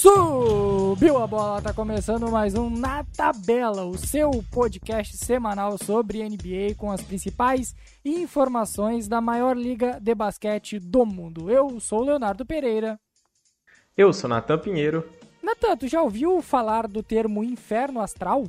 Subiu a bola, tá começando mais um Na Tabela, o seu podcast semanal sobre NBA com as principais informações da maior liga de basquete do mundo. Eu sou Leonardo Pereira. Eu sou Natan Pinheiro. Natan, tu já ouviu falar do termo inferno astral?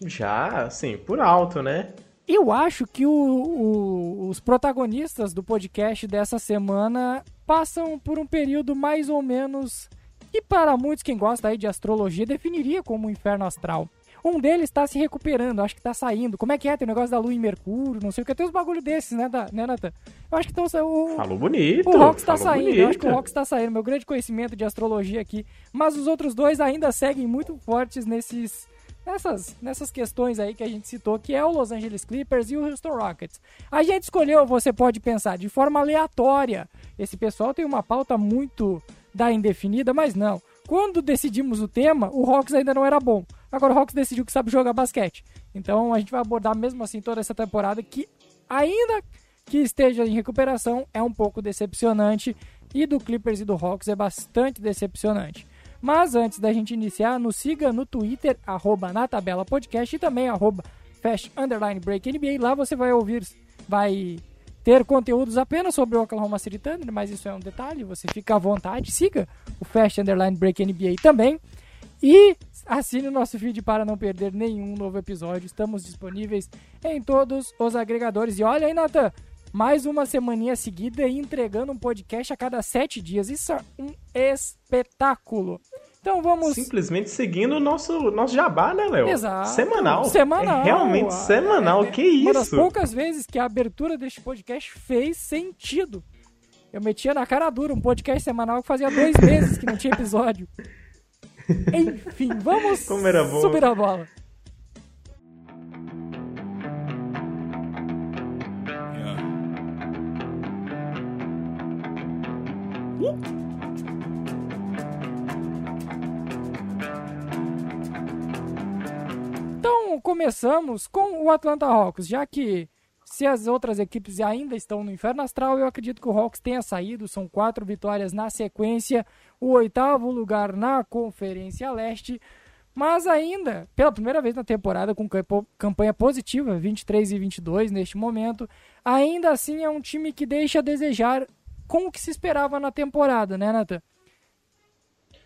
Já, sim, por alto, né? Eu acho que o, o, os protagonistas do podcast dessa semana passam por um período mais ou menos que para muitos quem gosta aí de astrologia definiria como um inferno astral. Um deles está se recuperando, acho que está saindo. Como é que é? Tem o negócio da Lua em Mercúrio, não sei o que. Tem uns bagulho desses, né, da, né Nathan? Eu acho que estão o Falou bonito. O Rox está saindo. Bonito. Eu acho que o Rox está saindo. Meu grande conhecimento de astrologia aqui. Mas os outros dois ainda seguem muito fortes nesses nessas, nessas questões aí que a gente citou, que é o Los Angeles Clippers e o Houston Rockets. A gente escolheu, você pode pensar, de forma aleatória. Esse pessoal tem uma pauta muito da indefinida, mas não. Quando decidimos o tema, o Hawks ainda não era bom. Agora o Hawks decidiu que sabe jogar basquete. Então a gente vai abordar mesmo assim toda essa temporada que ainda que esteja em recuperação é um pouco decepcionante e do Clippers e do Hawks é bastante decepcionante. Mas antes da gente iniciar, nos siga no Twitter, arroba na tabela podcast e também arroba fast underline break NBA. Lá você vai ouvir, vai ter conteúdos apenas sobre o Oklahoma City Thunder, mas isso é um detalhe, você fica à vontade. Siga o fast underline break NBA também. E assine o nosso feed para não perder nenhum novo episódio. Estamos disponíveis em todos os agregadores. E olha aí, Nathan, mais uma semaninha seguida e entregando um podcast a cada sete dias. Isso é um espetáculo. Então vamos. Simplesmente seguindo o nosso, nosso jabá, né, Léo? Exato. Semanal. Semanal. É realmente semanal. É, que isso? Uma das poucas vezes que a abertura deste podcast fez sentido. Eu metia na cara dura um podcast semanal que fazia dois meses que não tinha episódio. Enfim, vamos subir a bola. Então, começamos com o Atlanta Hawks, já que se as outras equipes ainda estão no inferno astral, eu acredito que o Hawks tenha saído. São quatro vitórias na sequência, o oitavo lugar na Conferência Leste. Mas ainda, pela primeira vez na temporada, com campanha positiva, 23 e 22 neste momento, ainda assim é um time que deixa a desejar com o que se esperava na temporada, né, Nathan?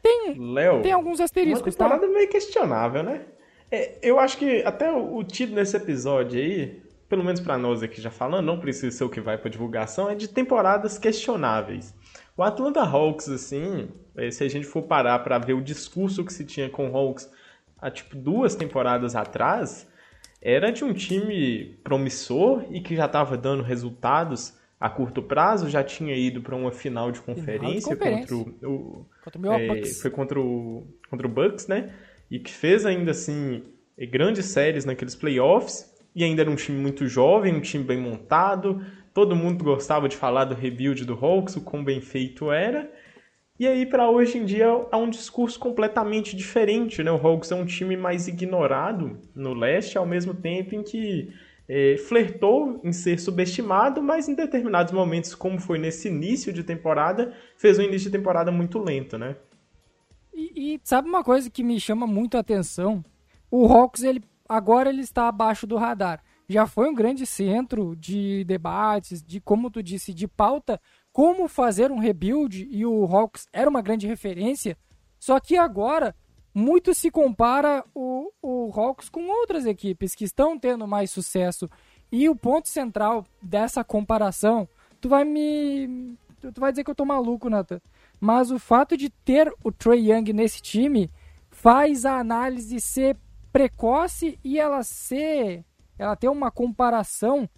Tem, Léo, tem alguns asteriscos, uma temporada tá? meio questionável, né? É, eu acho que até o, o título desse episódio aí, pelo menos para nós aqui já falando, não precisa ser o que vai para divulgação, é de temporadas questionáveis. O Atlanta Hawks, assim, é, se a gente for parar para ver o discurso que se tinha com o Hawks há tipo duas temporadas atrás, era de um time promissor e que já estava dando resultados a curto prazo, já tinha ido para uma final de conferência, final de conferência. contra o, contra o é, foi contra o contra o Bucks, né? E que fez ainda assim grandes séries naqueles playoffs e ainda era um time muito jovem, um time bem montado. Todo mundo gostava de falar do rebuild do Hawks, o quão bem feito era. E aí, para hoje em dia, há um discurso completamente diferente. Né? O Hawks é um time mais ignorado no leste, ao mesmo tempo em que é, flertou em ser subestimado, mas em determinados momentos, como foi nesse início de temporada, fez um início de temporada muito lento, né? E, e sabe uma coisa que me chama muito a atenção? O Hawks, ele, agora ele está abaixo do radar. Já foi um grande centro de debates, de como tu disse, de pauta, como fazer um rebuild, e o Hawks era uma grande referência. Só que agora muito se compara o, o Hawks com outras equipes que estão tendo mais sucesso. E o ponto central dessa comparação, tu vai me. Tu vai dizer que eu tô maluco, Nathan. Mas o fato de ter o Trey Young nesse time faz a análise ser precoce e ela ser. Ela ter uma comparação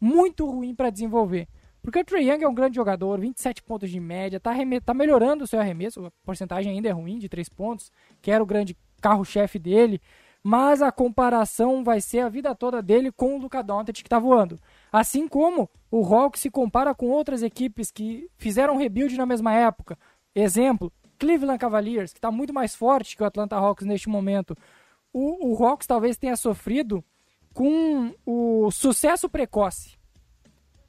muito ruim para desenvolver. Porque o Trey Young é um grande jogador, 27 pontos de média, tá, tá melhorando o seu arremesso, a porcentagem ainda é ruim, de 3 pontos, que era o grande carro-chefe dele, mas a comparação vai ser a vida toda dele com o Luka Doncic que tá voando. Assim como o Hawks se compara com outras equipes que fizeram rebuild na mesma época. Exemplo, Cleveland Cavaliers, que está muito mais forte que o Atlanta Hawks neste momento. O, o Hawks talvez tenha sofrido com o sucesso precoce.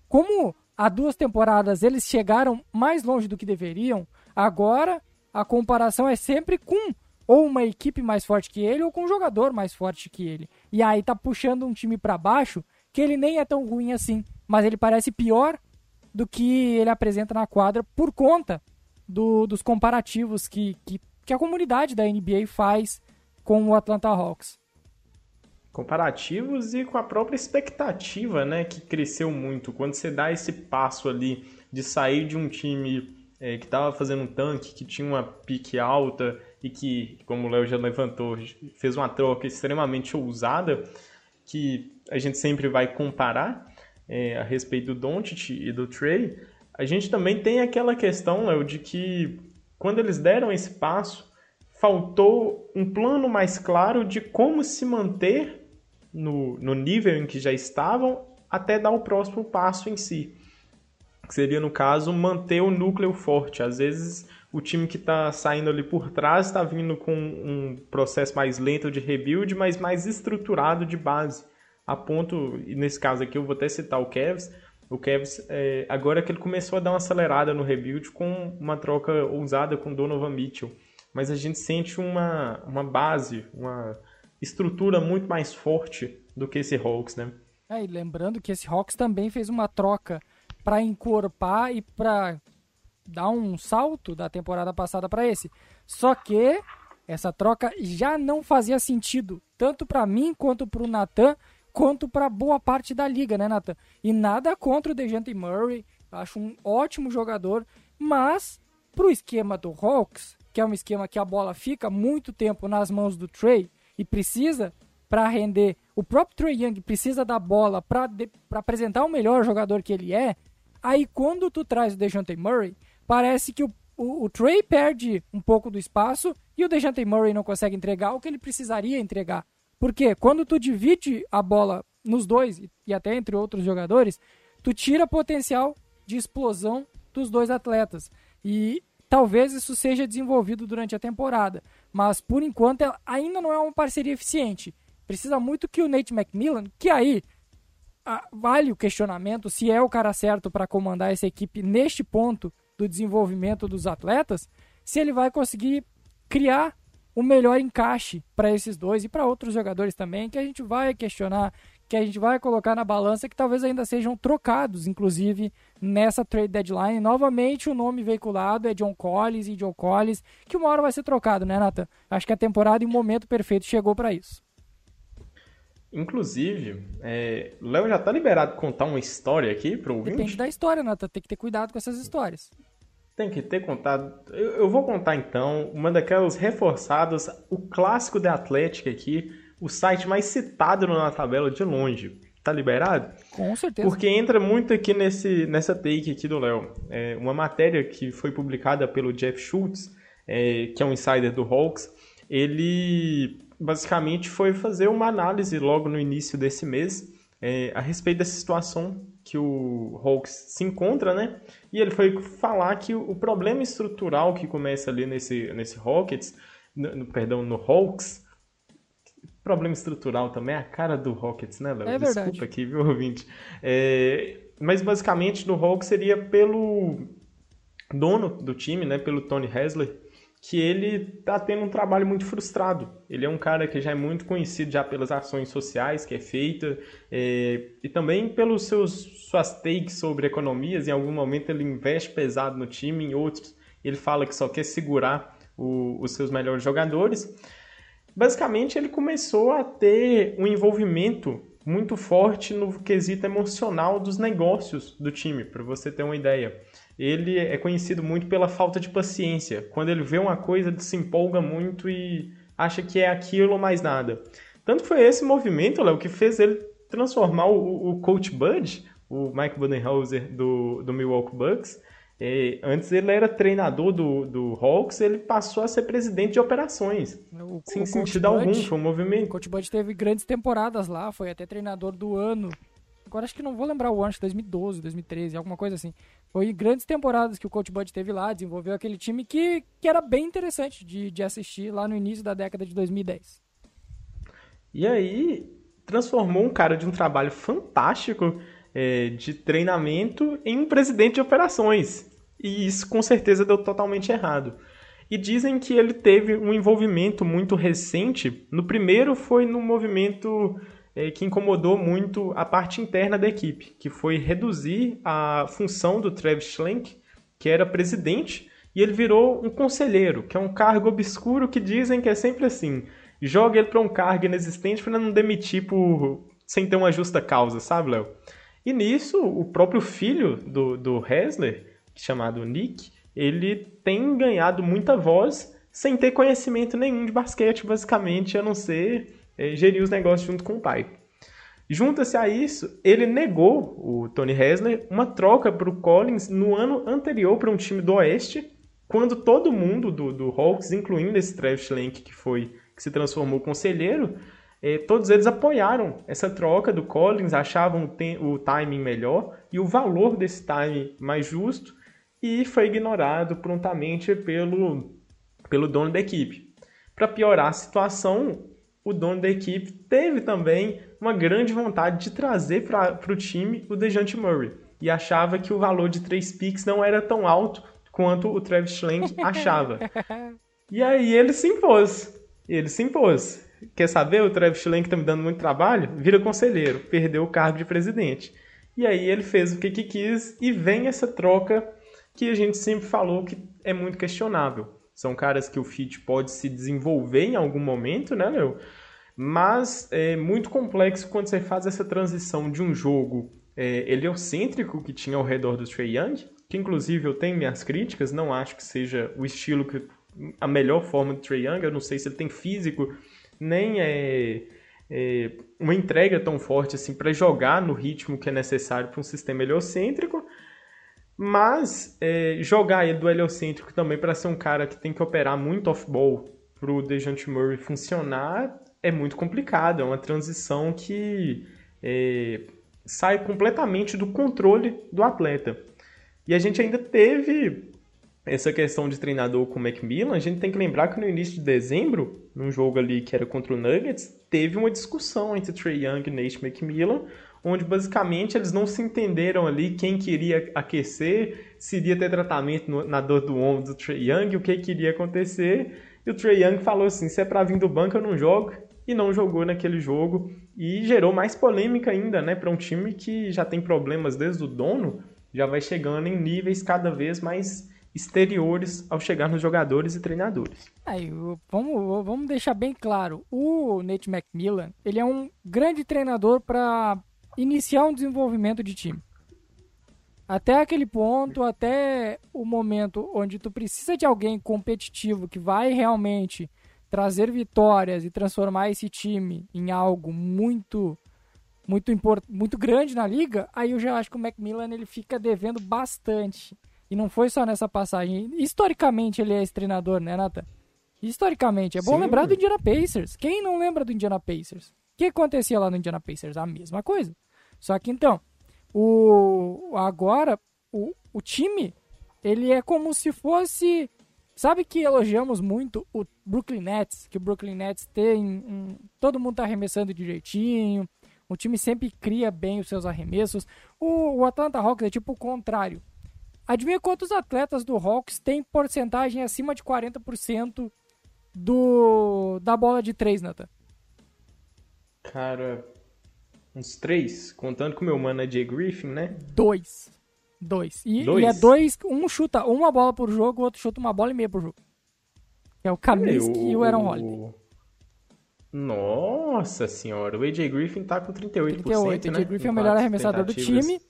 Como há duas temporadas eles chegaram mais longe do que deveriam, agora a comparação é sempre com ou uma equipe mais forte que ele ou com um jogador mais forte que ele. E aí tá puxando um time para baixo que ele nem é tão ruim assim, mas ele parece pior do que ele apresenta na quadra por conta do, dos comparativos que, que, que a comunidade da NBA faz com o Atlanta Hawks comparativos e com a própria expectativa, né, que cresceu muito. Quando você dá esse passo ali de sair de um time é, que estava fazendo um tanque, que tinha uma pique alta e que, como o Léo já levantou, fez uma troca extremamente ousada, que a gente sempre vai comparar é, a respeito do Doncic e do Trey, a gente também tem aquela questão, Léo, de que quando eles deram esse passo, faltou um plano mais claro de como se manter no, no nível em que já estavam até dar o próximo passo em si. Que seria, no caso, manter o núcleo forte. Às vezes, o time que está saindo ali por trás está vindo com um processo mais lento de rebuild, mas mais estruturado de base. A ponto, e nesse caso aqui eu vou até citar o Cavs, o Cavs, é, agora que ele começou a dar uma acelerada no rebuild com uma troca ousada com Donovan Mitchell. Mas a gente sente uma, uma base, uma, estrutura muito mais forte do que esse Hawks, né? É, e lembrando que esse Hawks também fez uma troca para encorpar e para dar um salto da temporada passada para esse. Só que essa troca já não fazia sentido, tanto para mim quanto para o Nathan, quanto para boa parte da liga, né, Nathan? E nada contra o DeJounte Murray, acho um ótimo jogador, mas para o esquema do Hawks, que é um esquema que a bola fica muito tempo nas mãos do Trey, e precisa para render, o próprio Trey Young precisa da bola para apresentar o melhor jogador que ele é, aí quando tu traz o DeJounte Murray, parece que o, o, o Trey perde um pouco do espaço e o DeJounte Murray não consegue entregar o que ele precisaria entregar. Porque quando tu divide a bola nos dois e até entre outros jogadores, tu tira potencial de explosão dos dois atletas. E talvez isso seja desenvolvido durante a temporada mas por enquanto ela ainda não é uma parceria eficiente. Precisa muito que o Nate McMillan, que aí vale o questionamento se é o cara certo para comandar essa equipe neste ponto do desenvolvimento dos atletas, se ele vai conseguir criar o melhor encaixe para esses dois e para outros jogadores também, que a gente vai questionar que a gente vai colocar na balança que talvez ainda sejam trocados, inclusive nessa trade deadline. Novamente, o nome veiculado é John Collins e John Collins, que uma hora vai ser trocado, né, Nathan? Acho que a temporada e o momento perfeito chegou para isso. Inclusive, é, Léo já tá liberado contar uma história aqui pro ouvinte? Depende da história, Nathan. Tem que ter cuidado com essas histórias. Tem que ter contado. Eu, eu vou contar então uma daquelas reforçadas, o clássico da Atlética aqui o site mais citado na tabela de longe. Tá liberado? Com certeza. Porque entra muito aqui nesse, nessa take aqui do Léo. É uma matéria que foi publicada pelo Jeff Schultz, é, que é um insider do Hawks. Ele basicamente foi fazer uma análise logo no início desse mês é, a respeito dessa situação que o Hawks se encontra, né? E ele foi falar que o problema estrutural que começa ali nesse, nesse Rockets, no, perdão, no Hawks, Problema estrutural também é a cara do Rockets, né, Léo? É verdade. Desculpa aqui, viu, ouvinte? É, mas basicamente no Hawks seria pelo dono do time, né, pelo Tony Hasler, que ele tá tendo um trabalho muito frustrado. Ele é um cara que já é muito conhecido já pelas ações sociais que é feita é, e também pelos seus suas takes sobre economias. Em algum momento ele investe pesado no time, em outros ele fala que só quer segurar o, os seus melhores jogadores basicamente ele começou a ter um envolvimento muito forte no quesito emocional dos negócios do time, para você ter uma ideia. Ele é conhecido muito pela falta de paciência. Quando ele vê uma coisa, ele se empolga muito e acha que é aquilo ou mais nada. Tanto foi esse movimento, Léo, que fez ele transformar o, o coach Bud, o Mike Budenholzer do, do Milwaukee Bucks, é, antes ele era treinador do, do Hawks, ele passou a ser presidente de operações. O, sem o sentido algum, foi um movimento. O Coach Bud teve grandes temporadas lá, foi até treinador do ano. Agora acho que não vou lembrar o ano, acho que 2012, 2013, alguma coisa assim. Foi grandes temporadas que o Coach Bud teve lá, desenvolveu aquele time que, que era bem interessante de, de assistir lá no início da década de 2010. E aí, transformou um cara de um trabalho fantástico é, de treinamento em um presidente de operações. E isso com certeza deu totalmente errado. E dizem que ele teve um envolvimento muito recente. No primeiro foi no movimento é, que incomodou muito a parte interna da equipe, que foi reduzir a função do Travis Schlenk, que era presidente, e ele virou um conselheiro, que é um cargo obscuro que dizem que é sempre assim. Joga ele para um cargo inexistente para não demitir por sem ter uma justa causa, sabe, Léo? E nisso, o próprio filho do, do Hessler, chamado Nick, ele tem ganhado muita voz sem ter conhecimento nenhum de basquete, basicamente, a não ser é, gerir os negócios junto com o pai. Junta-se a isso, ele negou, o Tony Hessler, uma troca para o Collins no ano anterior para um time do Oeste, quando todo mundo do, do Hawks, incluindo esse Travis Schlenk, que foi que se transformou conselheiro, eh, todos eles apoiaram essa troca do Collins, achavam o, o timing melhor e o valor desse timing mais justo, e foi ignorado prontamente pelo, pelo dono da equipe. Para piorar a situação, o dono da equipe teve também uma grande vontade de trazer para o time o Dejante Murray e achava que o valor de três picks não era tão alto quanto o Travis Schlenk achava. E aí ele se impôs. Ele se impôs. Quer saber? O Travis Schlenk tá me dando muito trabalho? Vira conselheiro. Perdeu o cargo de presidente. E aí ele fez o que, que quis e vem essa troca que a gente sempre falou que é muito questionável. São caras que o fit pode se desenvolver em algum momento, né, meu? Mas é muito complexo quando você faz essa transição de um jogo é, heliocêntrico que tinha ao redor do Trey Young, que inclusive eu tenho minhas críticas, não acho que seja o estilo que a melhor forma do Trey Young, eu não sei se ele tem físico nem é, é uma entrega tão forte assim para jogar no ritmo que é necessário para um sistema heliocêntrico, mas é, jogar ele do heliocêntrico também para ser um cara que tem que operar muito off-ball para o Dejante Murray funcionar é muito complicado, é uma transição que é, sai completamente do controle do atleta. E a gente ainda teve essa questão de treinador com o Macmillan, a gente tem que lembrar que no início de dezembro, num jogo ali que era contra o Nuggets, teve uma discussão entre Trey Young e Nate McMillan, onde basicamente eles não se entenderam ali quem queria aquecer, se iria ter tratamento no, na dor do ombro do Trey Young, o que queria acontecer. E o Trey Young falou assim: se é para vir do banco, eu não jogo. E não jogou naquele jogo. E gerou mais polêmica ainda, né? Para um time que já tem problemas desde o dono, já vai chegando em níveis cada vez mais exteriores ao chegar nos jogadores e treinadores. Aí, vamos, vamos deixar bem claro, o Nate McMillan, ele é um grande treinador para iniciar um desenvolvimento de time. Até aquele ponto, até o momento onde tu precisa de alguém competitivo que vai realmente trazer vitórias e transformar esse time em algo muito muito import, muito grande na liga, aí eu já acho que o Macmillan ele fica devendo bastante. E não foi só nessa passagem. Historicamente ele é esse treinador, né, Nathan? Historicamente. É bom Sim. lembrar do Indiana Pacers. Quem não lembra do Indiana Pacers? O que acontecia lá no Indiana Pacers? A mesma coisa. Só que então, o agora o, o time ele é como se fosse Sabe que elogiamos muito o Brooklyn Nets, que o Brooklyn Nets tem um, todo mundo tá arremessando direitinho, o time sempre cria bem os seus arremessos. O, o Atlanta Hawks é tipo o contrário. Adivinha quantos atletas do Hawks têm porcentagem acima de 40% do, da bola de 3, Nathan? Cara, uns 3, contando com o meu mano é Jay Griffin, né? Dois. Dois. E, dois. e é dois, um chuta uma bola por jogo, o outro chuta uma bola e meia por jogo. É o Kaminsky e o Aaron Holiday. Nossa senhora, o AJ Griffin tá com 38%, 38 né? AJ Griffin é o melhor arremessador do time.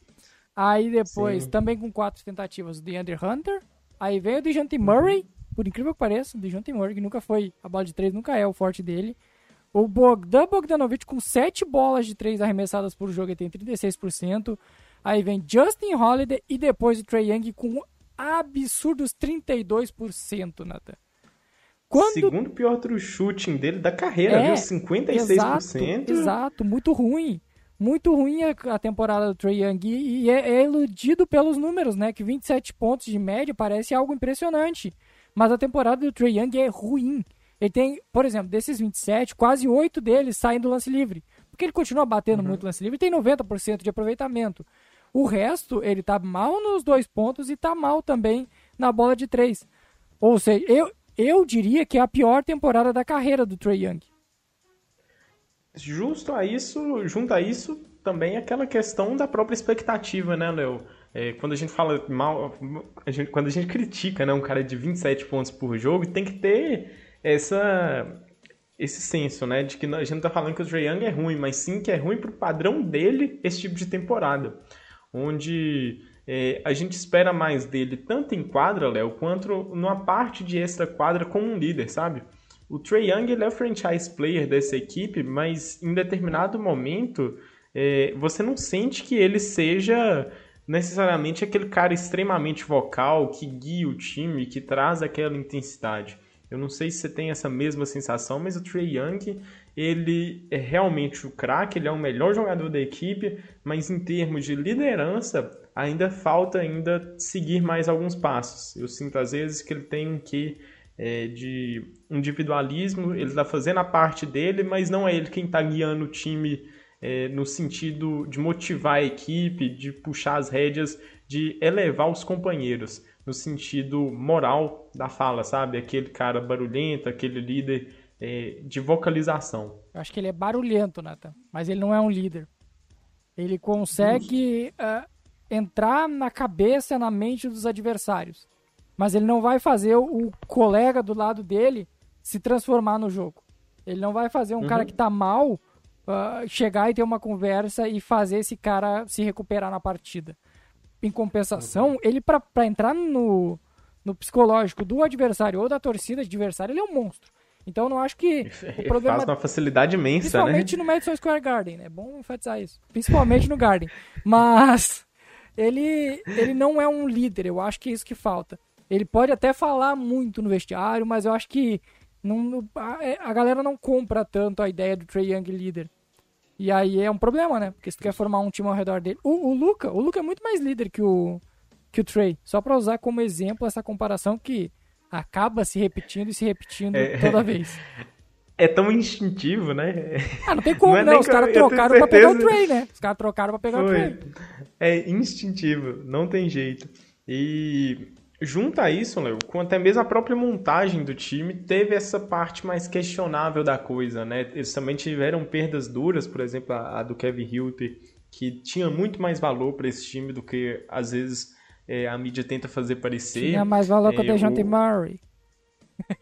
Aí depois, Sim. também com quatro tentativas, o DeAndre Hunter. Aí veio o DeJounte Murray, uhum. por incrível que pareça, o DeJounte Murray, que nunca foi, a bola de três nunca é o forte dele. O Bogdan Bogdanovic com sete bolas de três arremessadas por jogo, ele tem 36%. Aí vem Justin Holiday e depois o Trey Young com absurdos 32%, Nathan. Quando... Segundo pior true shooting dele da carreira, é, viu? 56%. Exato, exato, muito ruim muito ruim a, temporada do Trey Young e, é, é, iludido pelos números, né? Que 27 pontos de média parece algo impressionante. Mas a temporada do Trey Young é ruim. Ele tem, por exemplo, desses 27, quase 8 deles saem do lance livre. Porque ele continua batendo uhum. muito lance livre e tem 90% de aproveitamento. O resto, ele tá mal nos dois pontos e tá mal também na bola de três. Ou seja, eu, eu diria que é a pior temporada da carreira do Trey Young. Justo a isso, junto a isso, também aquela questão da própria expectativa, né, Léo? É, quando a gente fala mal, a gente, quando a gente critica né, um cara de 27 pontos por jogo, tem que ter essa, esse senso, né, de que a gente não tá falando que o Trae Young é ruim, mas sim que é ruim pro padrão dele esse tipo de temporada, onde é, a gente espera mais dele tanto em quadra, Léo, quanto numa parte de extra quadra como um líder, sabe? O Trae Young ele é o franchise player dessa equipe, mas em determinado momento é, você não sente que ele seja necessariamente aquele cara extremamente vocal que guia o time, que traz aquela intensidade. Eu não sei se você tem essa mesma sensação, mas o Trey Young, ele é realmente o craque, ele é o melhor jogador da equipe, mas em termos de liderança, ainda falta ainda seguir mais alguns passos. Eu sinto às vezes que ele tem quê é, de individualismo, ele está fazendo a parte dele, mas não é ele quem está guiando o time é, no sentido de motivar a equipe, de puxar as rédeas, de elevar os companheiros, no sentido moral da fala, sabe? Aquele cara barulhento, aquele líder é, de vocalização. Eu acho que ele é barulhento, Nathan, mas ele não é um líder. Ele consegue uh, entrar na cabeça, na mente dos adversários. Mas ele não vai fazer o colega do lado dele se transformar no jogo. Ele não vai fazer um uhum. cara que tá mal uh, chegar e ter uma conversa e fazer esse cara se recuperar na partida. Em compensação, uhum. ele para entrar no, no psicológico do adversário ou da torcida adversária, ele é um monstro. Então eu não acho que o problema faz uma facilidade imensa, principalmente né? no Madison Square Garden, é bom enfatizar isso. Principalmente no Garden. Mas ele ele não é um líder, eu acho que é isso que falta. Ele pode até falar muito no vestiário, mas eu acho que não, a, é, a galera não compra tanto a ideia do Trey Young líder. E aí é um problema, né? Porque se tu quer formar um time ao redor dele. O, o Luca, o Luca é muito mais líder que o, que o Trey. Só para usar como exemplo essa comparação que acaba se repetindo e se repetindo é, toda vez. É tão instintivo, né? Ah, não tem como, não. É não. Os caras trocaram pra pegar o Trey, né? Os caras trocaram pra pegar Foi. o Trey. É instintivo, não tem jeito. E Junto a isso, Léo, com até mesmo a própria montagem do time, teve essa parte mais questionável da coisa, né? Eles também tiveram perdas duras, por exemplo, a, a do Kevin Hilter, que tinha muito mais valor para esse time do que às vezes é, a mídia tenta fazer parecer. Tinha mais valor é, que o Dejounte. Murray.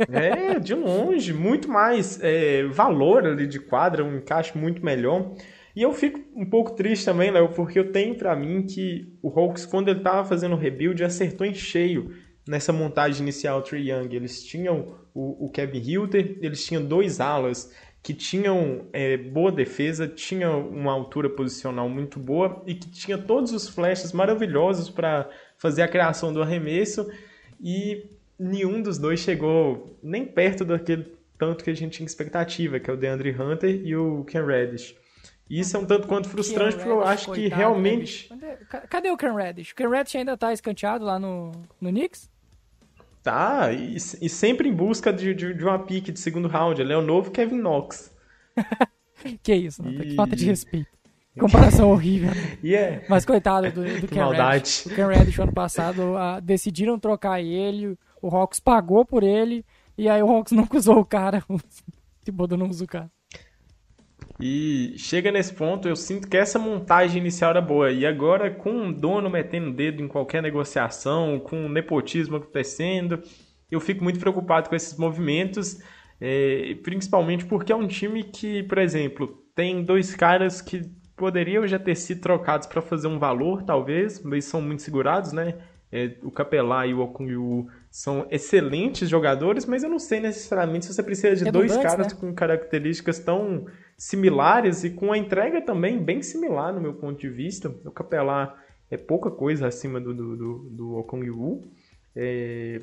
É, de longe, muito mais é, valor ali de quadra, um encaixe muito melhor. E eu fico um pouco triste também, Léo, porque eu tenho para mim que o Hawks, quando ele estava fazendo o rebuild, acertou em cheio nessa montagem inicial Trey Young. Eles tinham o, o Kevin Hilter, eles tinham dois alas que tinham é, boa defesa, tinham uma altura posicional muito boa e que tinha todos os flashes maravilhosos para fazer a criação do arremesso e nenhum dos dois chegou nem perto daquele tanto que a gente tinha expectativa, que é o DeAndre Hunter e o Ken Reddish. Isso é um tanto quanto frustrante, porque eu acho que realmente. Cadê o Ken Reddish? O Ken Reddish ainda tá escanteado lá no, no Knicks? Tá, e, e sempre em busca de, de, de, uma pique de segundo round. Ele é o novo Kevin Knox. que isso, e... que falta de respeito. Comparação horrível. Yeah. Mas coitado do, do Ken maldade. Reddish. O Ken Reddish, ano passado, decidiram trocar ele, o Hawks pagou por ele, e aí o Hawks não usou o cara. O Thibodeau não usou o cara. E chega nesse ponto, eu sinto que essa montagem inicial era boa. E agora, com o dono metendo o dedo em qualquer negociação, com o nepotismo acontecendo, eu fico muito preocupado com esses movimentos. É, principalmente porque é um time que, por exemplo, tem dois caras que poderiam já ter sido trocados para fazer um valor, talvez, mas são muito segurados, né? É, o Capelá e o Okungyu são excelentes jogadores, mas eu não sei necessariamente se você precisa de dois caras né? com características tão similares e com a entrega também bem similar no meu ponto de vista. O Capelá é pouca coisa acima do, do, do, do Okong Wu. É...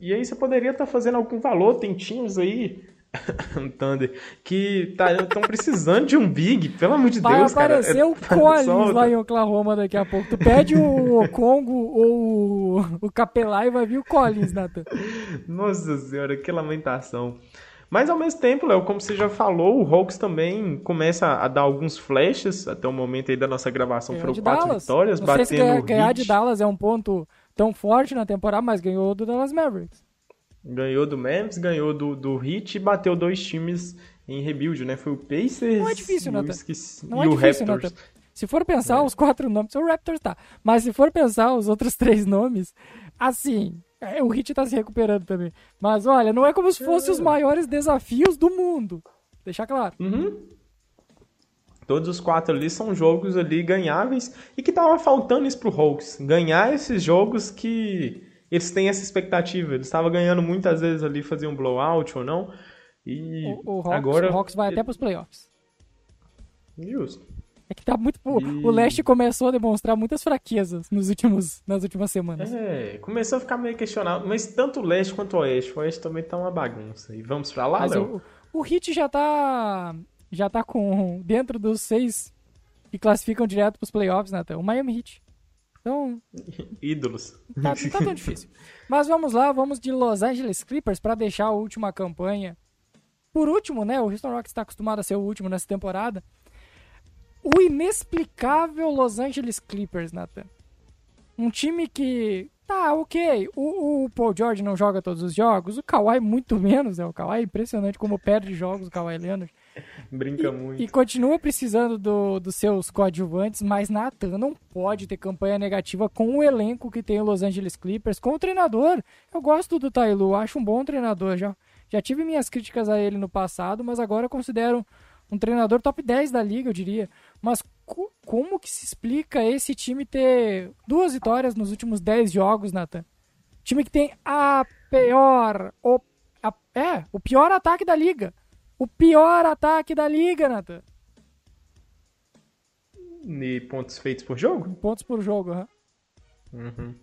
E aí você poderia estar tá fazendo algum valor, tem times aí Thunder, que estão tá, precisando de um big, pelo amor de Vai Deus, cara. Vai aparecer o Collins lá em Oklahoma daqui a pouco. Tu pede o Congo ou o Capelá e vai vir o Collins, Nathan. Nossa senhora, que lamentação. Mas ao mesmo tempo, Léo, como você já falou, o Hawks também começa a dar alguns flashes. Até o momento aí da nossa gravação ganhou foram quatro Dallas. vitórias, Não batendo sei se ganhar, ganhar de Dallas é um ponto tão forte na temporada, mas ganhou do Dallas Mavericks. Ganhou do Memphis, ganhou do, do Heat e bateu dois times em rebuild, né? Foi o Pacers Não é difícil, Nathan. Não e é o difícil, Raptors. Nathan. Se for pensar É. os quatro nomes, o Raptors tá. Mas se for pensar os outros três nomes, assim, é, o Hit tá se recuperando também. Mas olha, não é como se fossem os maiores desafios do mundo. Deixar claro. Uhum. Todos os quatro ali são jogos ali ganháveis e que tava faltando isso pro Hawks. Ganhar esses jogos que eles têm essa expectativa. Eles estavam ganhando muitas vezes ali, faziam um blowout ou não. E O, o, Hawks, agora. o Hawks vai até pros playoffs. Justo. É que tá muito. O, E- o Leste começou a demonstrar muitas fraquezas nos últimos, nas últimas semanas. É, começou a ficar meio questionável. Mas tanto o leste quanto o oeste. O oeste também tá uma bagunça. E vamos pra lá, Mas Léo? o, o Hit já tá. Já tá com. Dentro dos seis que classificam direto pros playoffs, Nathan. O Miami Heat. Então, Ídolos. tá, tá tão difícil. Mas vamos lá, vamos de Los Angeles Clippers pra deixar a última campanha. Por último, né? O Houston Rockets está acostumado a ser o último nessa temporada. O inexplicável Los Angeles Clippers, Nathan. Um time que. Tá, ok. O, o Paul George não joga todos os jogos. O Kawhi, muito menos, né? O Kawhi é impressionante como perde jogos, o Kawhi Leonard. Brinca muito. E continua precisando do- dos seus coadjuvantes, mas Nathan não pode ter campanha negativa com o elenco que tem o Los Angeles Clippers, com o treinador. Eu gosto do Tailu, acho um bom treinador. Já, já tive minhas críticas a ele no passado, mas agora eu considero um treinador top 10 da liga, eu diria. Mas co- como que se explica esse time ter duas vitórias nos últimos 10 jogos, Nathan? Time que tem a pior. O, a- é, o pior ataque da liga. O pior ataque da liga, Nathan. E pontos feitos por jogo? Pontos por jogo, aham. Uhum.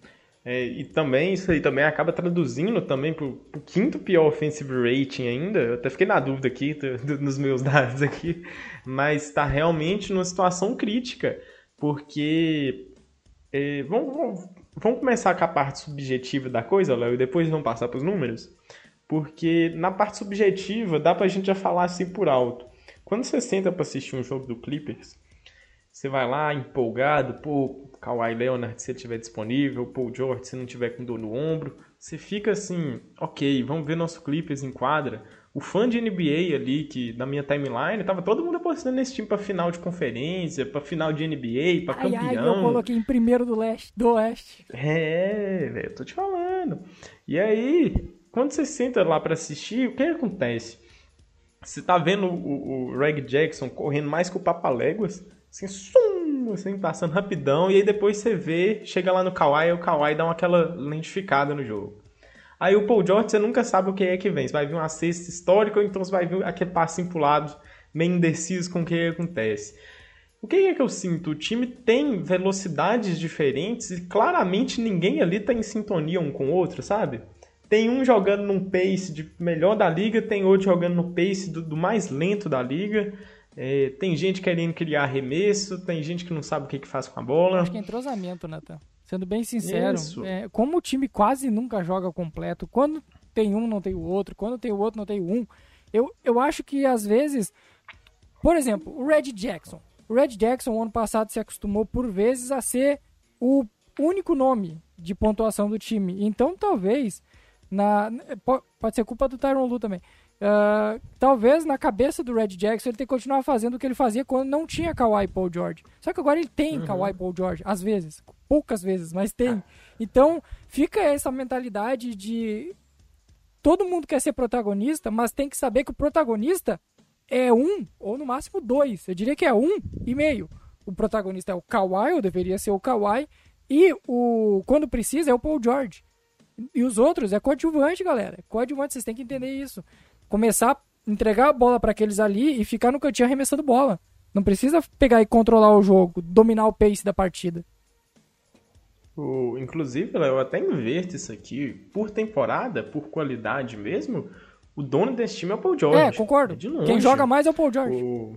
É, e também, isso aí também acaba traduzindo também pro, pro quinto pior offensive rating ainda. Eu até fiquei na dúvida aqui, do- nos meus dados aqui. Mas tá realmente numa situação crítica. Porque. é, vamos, vamos- vamos começar com a parte subjetiva da coisa, Léo, e depois vamos passar pros números. Porque na parte subjetiva dá pra gente já falar assim por alto. Quando você senta pra assistir um jogo do Clippers, você vai lá empolgado, pô, Kawhi Leonard se ele estiver disponível, Paul George se não tiver com dor no ombro. Você fica assim, ok, vamos ver nosso Clippers em quadra. O fã de NBA ali, que na minha timeline, tava todo mundo apostando nesse time pra final de conferência, pra final de NBA, pra Ai, campeão. ai, eu coloquei em primeiro do leste, do oeste. É, velho, eu tô te falando. E aí, quando você senta lá pra assistir, o que acontece? Você tá vendo o, o Reg Jackson correndo mais que o Papaléguas, assim, sum, assim, passando rapidão, e aí depois você vê, chega lá no Kawhi, e o Kawhi dá uma aquela lentificada no jogo. Aí o Paul George, você nunca sabe o que é que vem. Se vai vir uma cesta histórica ou então se vai vir aquele passinho pro lado, meio indeciso com o que acontece. O que é que eu sinto? O time tem velocidades diferentes e claramente ninguém ali tá em sintonia um com o outro, sabe? Tem um jogando num pace de melhor da liga, tem outro jogando no pace do, do mais lento da liga. É, tem gente querendo criar arremesso, tem gente que não sabe o que, que faz com a bola. Acho que é entrosamento, Nathan. Sendo bem sincero, é, como o time quase nunca joga completo, quando tem um, não tem o outro, quando tem o outro, não tem um, eu, eu acho que às vezes. Por exemplo, o Red Jackson. O Red Jackson, ano passado, se acostumou por vezes a ser o único nome de pontuação do time. Então, talvez. Na, po- pode ser culpa do Tyron Lu também. Ah, talvez na cabeça do Red Jackson ele tenha que continuar fazendo o que ele fazia quando não tinha Kawhi e Paul George. Só que agora ele tem Kawhi e Paul George, às vezes. Poucas vezes, mas tem. Então, fica essa mentalidade de. Todo mundo quer ser protagonista, mas tem que saber que o protagonista é um, ou no máximo dois. Eu diria que é um e meio. O protagonista é o Kawhi, ou deveria ser o Kawhi, e o quando precisa é o Paul George. E os outros é coadjuvante, galera. É coadjuvante, vocês têm que entender isso. Começar a entregar a bola para aqueles ali e ficar no cantinho arremessando bola. Não precisa pegar e controlar o jogo, dominar o pace da partida. O, inclusive, eu até inverto isso aqui. Por temporada, por qualidade mesmo, o dono desse time é o Paul George. É, concordo. Longe. Quem joga mais é o Paul George. O,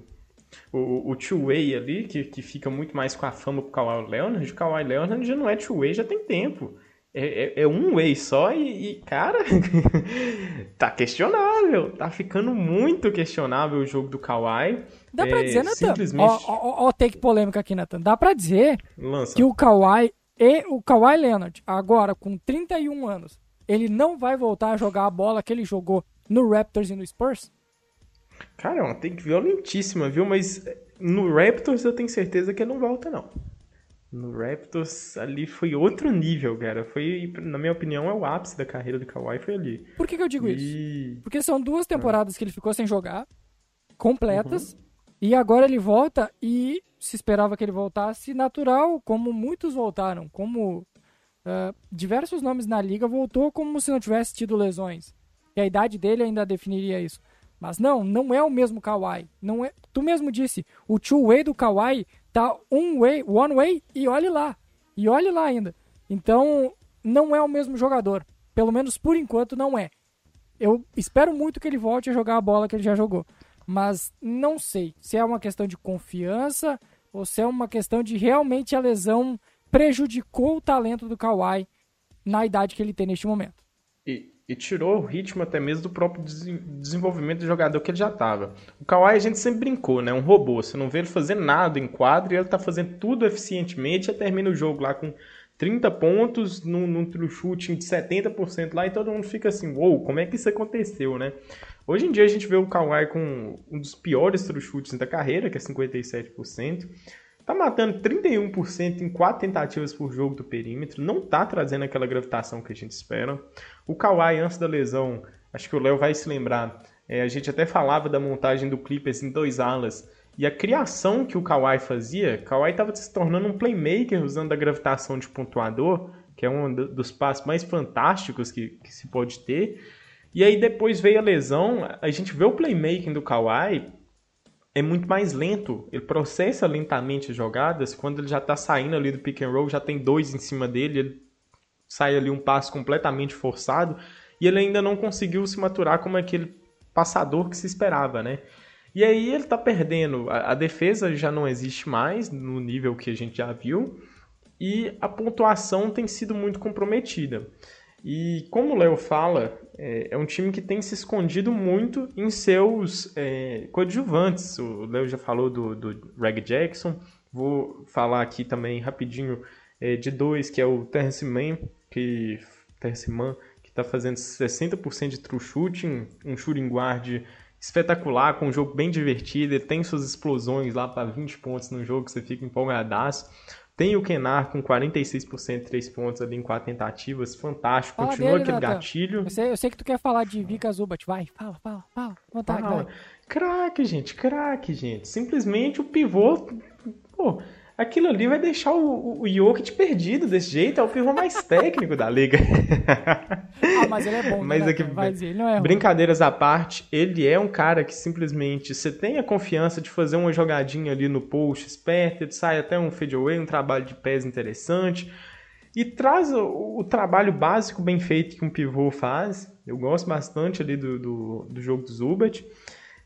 o, o two-way ali, que, que fica muito mais com a fama pro Kawhi Leonard, o Kawhi Leonard já não é two-way, já tem tempo. É, é, é um way só e, e, cara, tá questionável. Tá ficando muito questionável o jogo do Kawhi. Dá pra É, dizer, Natan. simplesmente- Ó, ó, ó, take polêmica aqui, Natan. Dá pra dizer Lança. que o Kawhi e o Kawhi Leonard, agora com 31 anos, ele não vai voltar a jogar a bola que ele jogou no Raptors e no Spurs? Cara, é uma take violentíssima, viu? Mas no Raptors eu tenho certeza que ele não volta, não. No Raptors, ali foi outro nível, cara. Foi, na minha opinião, é o ápice da carreira do Kawhi, foi ali. Por que, que eu digo e... isso? Porque são duas temporadas que ele ficou sem jogar, completas, uhum. e agora ele volta e se esperava que ele voltasse natural, como muitos voltaram, como uh, diversos nomes na liga voltou como se não tivesse tido lesões. E a idade dele ainda definiria isso. Mas não, não é o mesmo Kawhi. Não é, tu mesmo disse, o two-way do Kawhi tá um way, one way e olhe lá. E olhe lá ainda. Então, não é o mesmo jogador. Pelo menos por enquanto não é. Eu espero muito que ele volte a jogar a bola que ele já jogou. Mas não sei se é uma questão de confiança ou se é uma questão de realmente a lesão prejudicou o talento do Kawhi na idade que ele tem neste momento. E, e tirou o ritmo até mesmo do próprio desenvolvimento do jogador que ele já estava. O Kawhi a gente sempre brincou, né? Um robô. Você não vê ele fazer nada em quadro e ele tá fazendo tudo eficientemente e termina o jogo lá com 30 pontos num, num shooting de 70% lá e todo mundo fica assim, uou, wow, como é que isso aconteceu, né? Hoje em dia a gente vê o Kawhi com um dos piores true da carreira, que é 57%. Tá matando 31% em 4 tentativas por jogo do perímetro, não tá trazendo aquela gravitação que a gente espera. O Kawhi, antes da lesão, acho que o Léo vai se lembrar, é, a gente até falava da montagem do Clippers em dois alas, e a criação que o Kawhi fazia, Kawhi estava se tornando um playmaker usando a gravitação de pontuador, que é um dos passos mais fantásticos que, que se pode ter. E aí depois veio a lesão, a gente vê o playmaking do Kawhi é muito mais lento. Ele processa lentamente as jogadas. Quando ele já está saindo ali do pick and roll, já tem dois em cima dele, ele sai ali um passo completamente forçado e ele ainda não conseguiu se maturar como aquele passador que se esperava, né? E aí ele está perdendo. A, a, defesa já não existe mais no nível que a gente já viu e a pontuação tem sido muito comprometida. E como o Léo fala, é, é, um time que tem se escondido muito em seus é, coadjuvantes. O Léo já falou do, do Reg Jackson. Vou falar aqui também rapidinho é, de dois, que é o Terrence Mann, que Terrence Mann, que está fazendo 60% de true shooting, um shooting guard espetacular, com um jogo bem divertido, ele tem suas explosões lá para 20 pontos no jogo, que você fica empolgadaço. Tem o Kenar com 46% de 3 pontos ali em 4 tentativas. Fantástico. Fala Continua dele, aquele Nathan. gatilho. Eu sei, eu sei, que tu quer falar de Vika Zubat. Vai, fala, fala, fala. Vontade, fala. Craque, gente, craque, gente. Simplesmente o pivô. Pô, aquilo ali vai deixar o, o Jokic perdido desse jeito. É o pivô mais técnico da liga. ah, mas ele é bom. Mas né, aqui, não é brincadeiras à parte, ele é um cara que simplesmente você tem a confiança de fazer uma jogadinha ali no post esperto, ele sai até um fadeaway, um trabalho de pés interessante. E traz o, o, trabalho básico bem feito que um pivô faz. Eu gosto bastante ali do, do, do jogo do Zubat.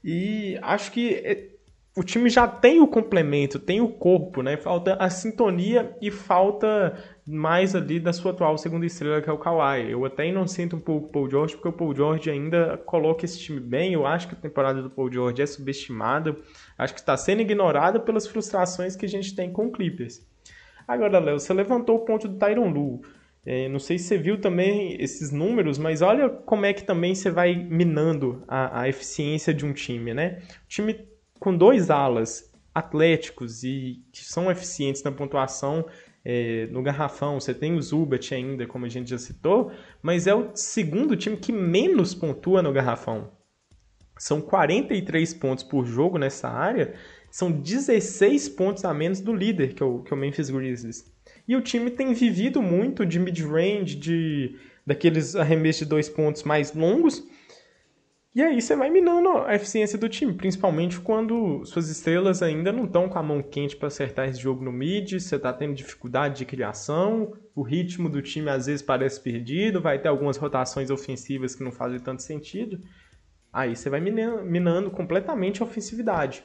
E acho que é, o time já tem o complemento, tem o corpo, né? Falta a sintonia e falta mais ali da sua atual segunda estrela, que é o Kawhi. Eu até inocento um pouco o Paul George, porque o Paul George ainda coloca esse time bem. Eu acho que a temporada do Paul George é subestimada. Acho que está sendo ignorada pelas frustrações que a gente tem com o Clippers. Agora, Léo, você levantou o ponto do Tyron Lu. É, não sei se você viu também esses números, mas olha como é que também você vai minando a, a eficiência de um time, né? O time com dois alas atléticos e que são eficientes na pontuação é, no garrafão. Você tem o Zubat ainda, como a gente já citou, mas é o segundo time que menos pontua no garrafão. São 43 pontos por jogo nessa área, são 16 pontos a menos do líder, que é o, que é o Memphis Grizzlies. E o time tem vivido muito de mid-range, de daqueles arremessos de dois pontos mais longos, e aí você vai minando a eficiência do time, principalmente quando suas estrelas ainda não estão com a mão quente para acertar esse jogo no mid, você está tendo dificuldade de criação, o ritmo do time às vezes parece perdido, vai ter algumas rotações ofensivas que não fazem tanto sentido. Aí você vai minando, minando completamente a ofensividade.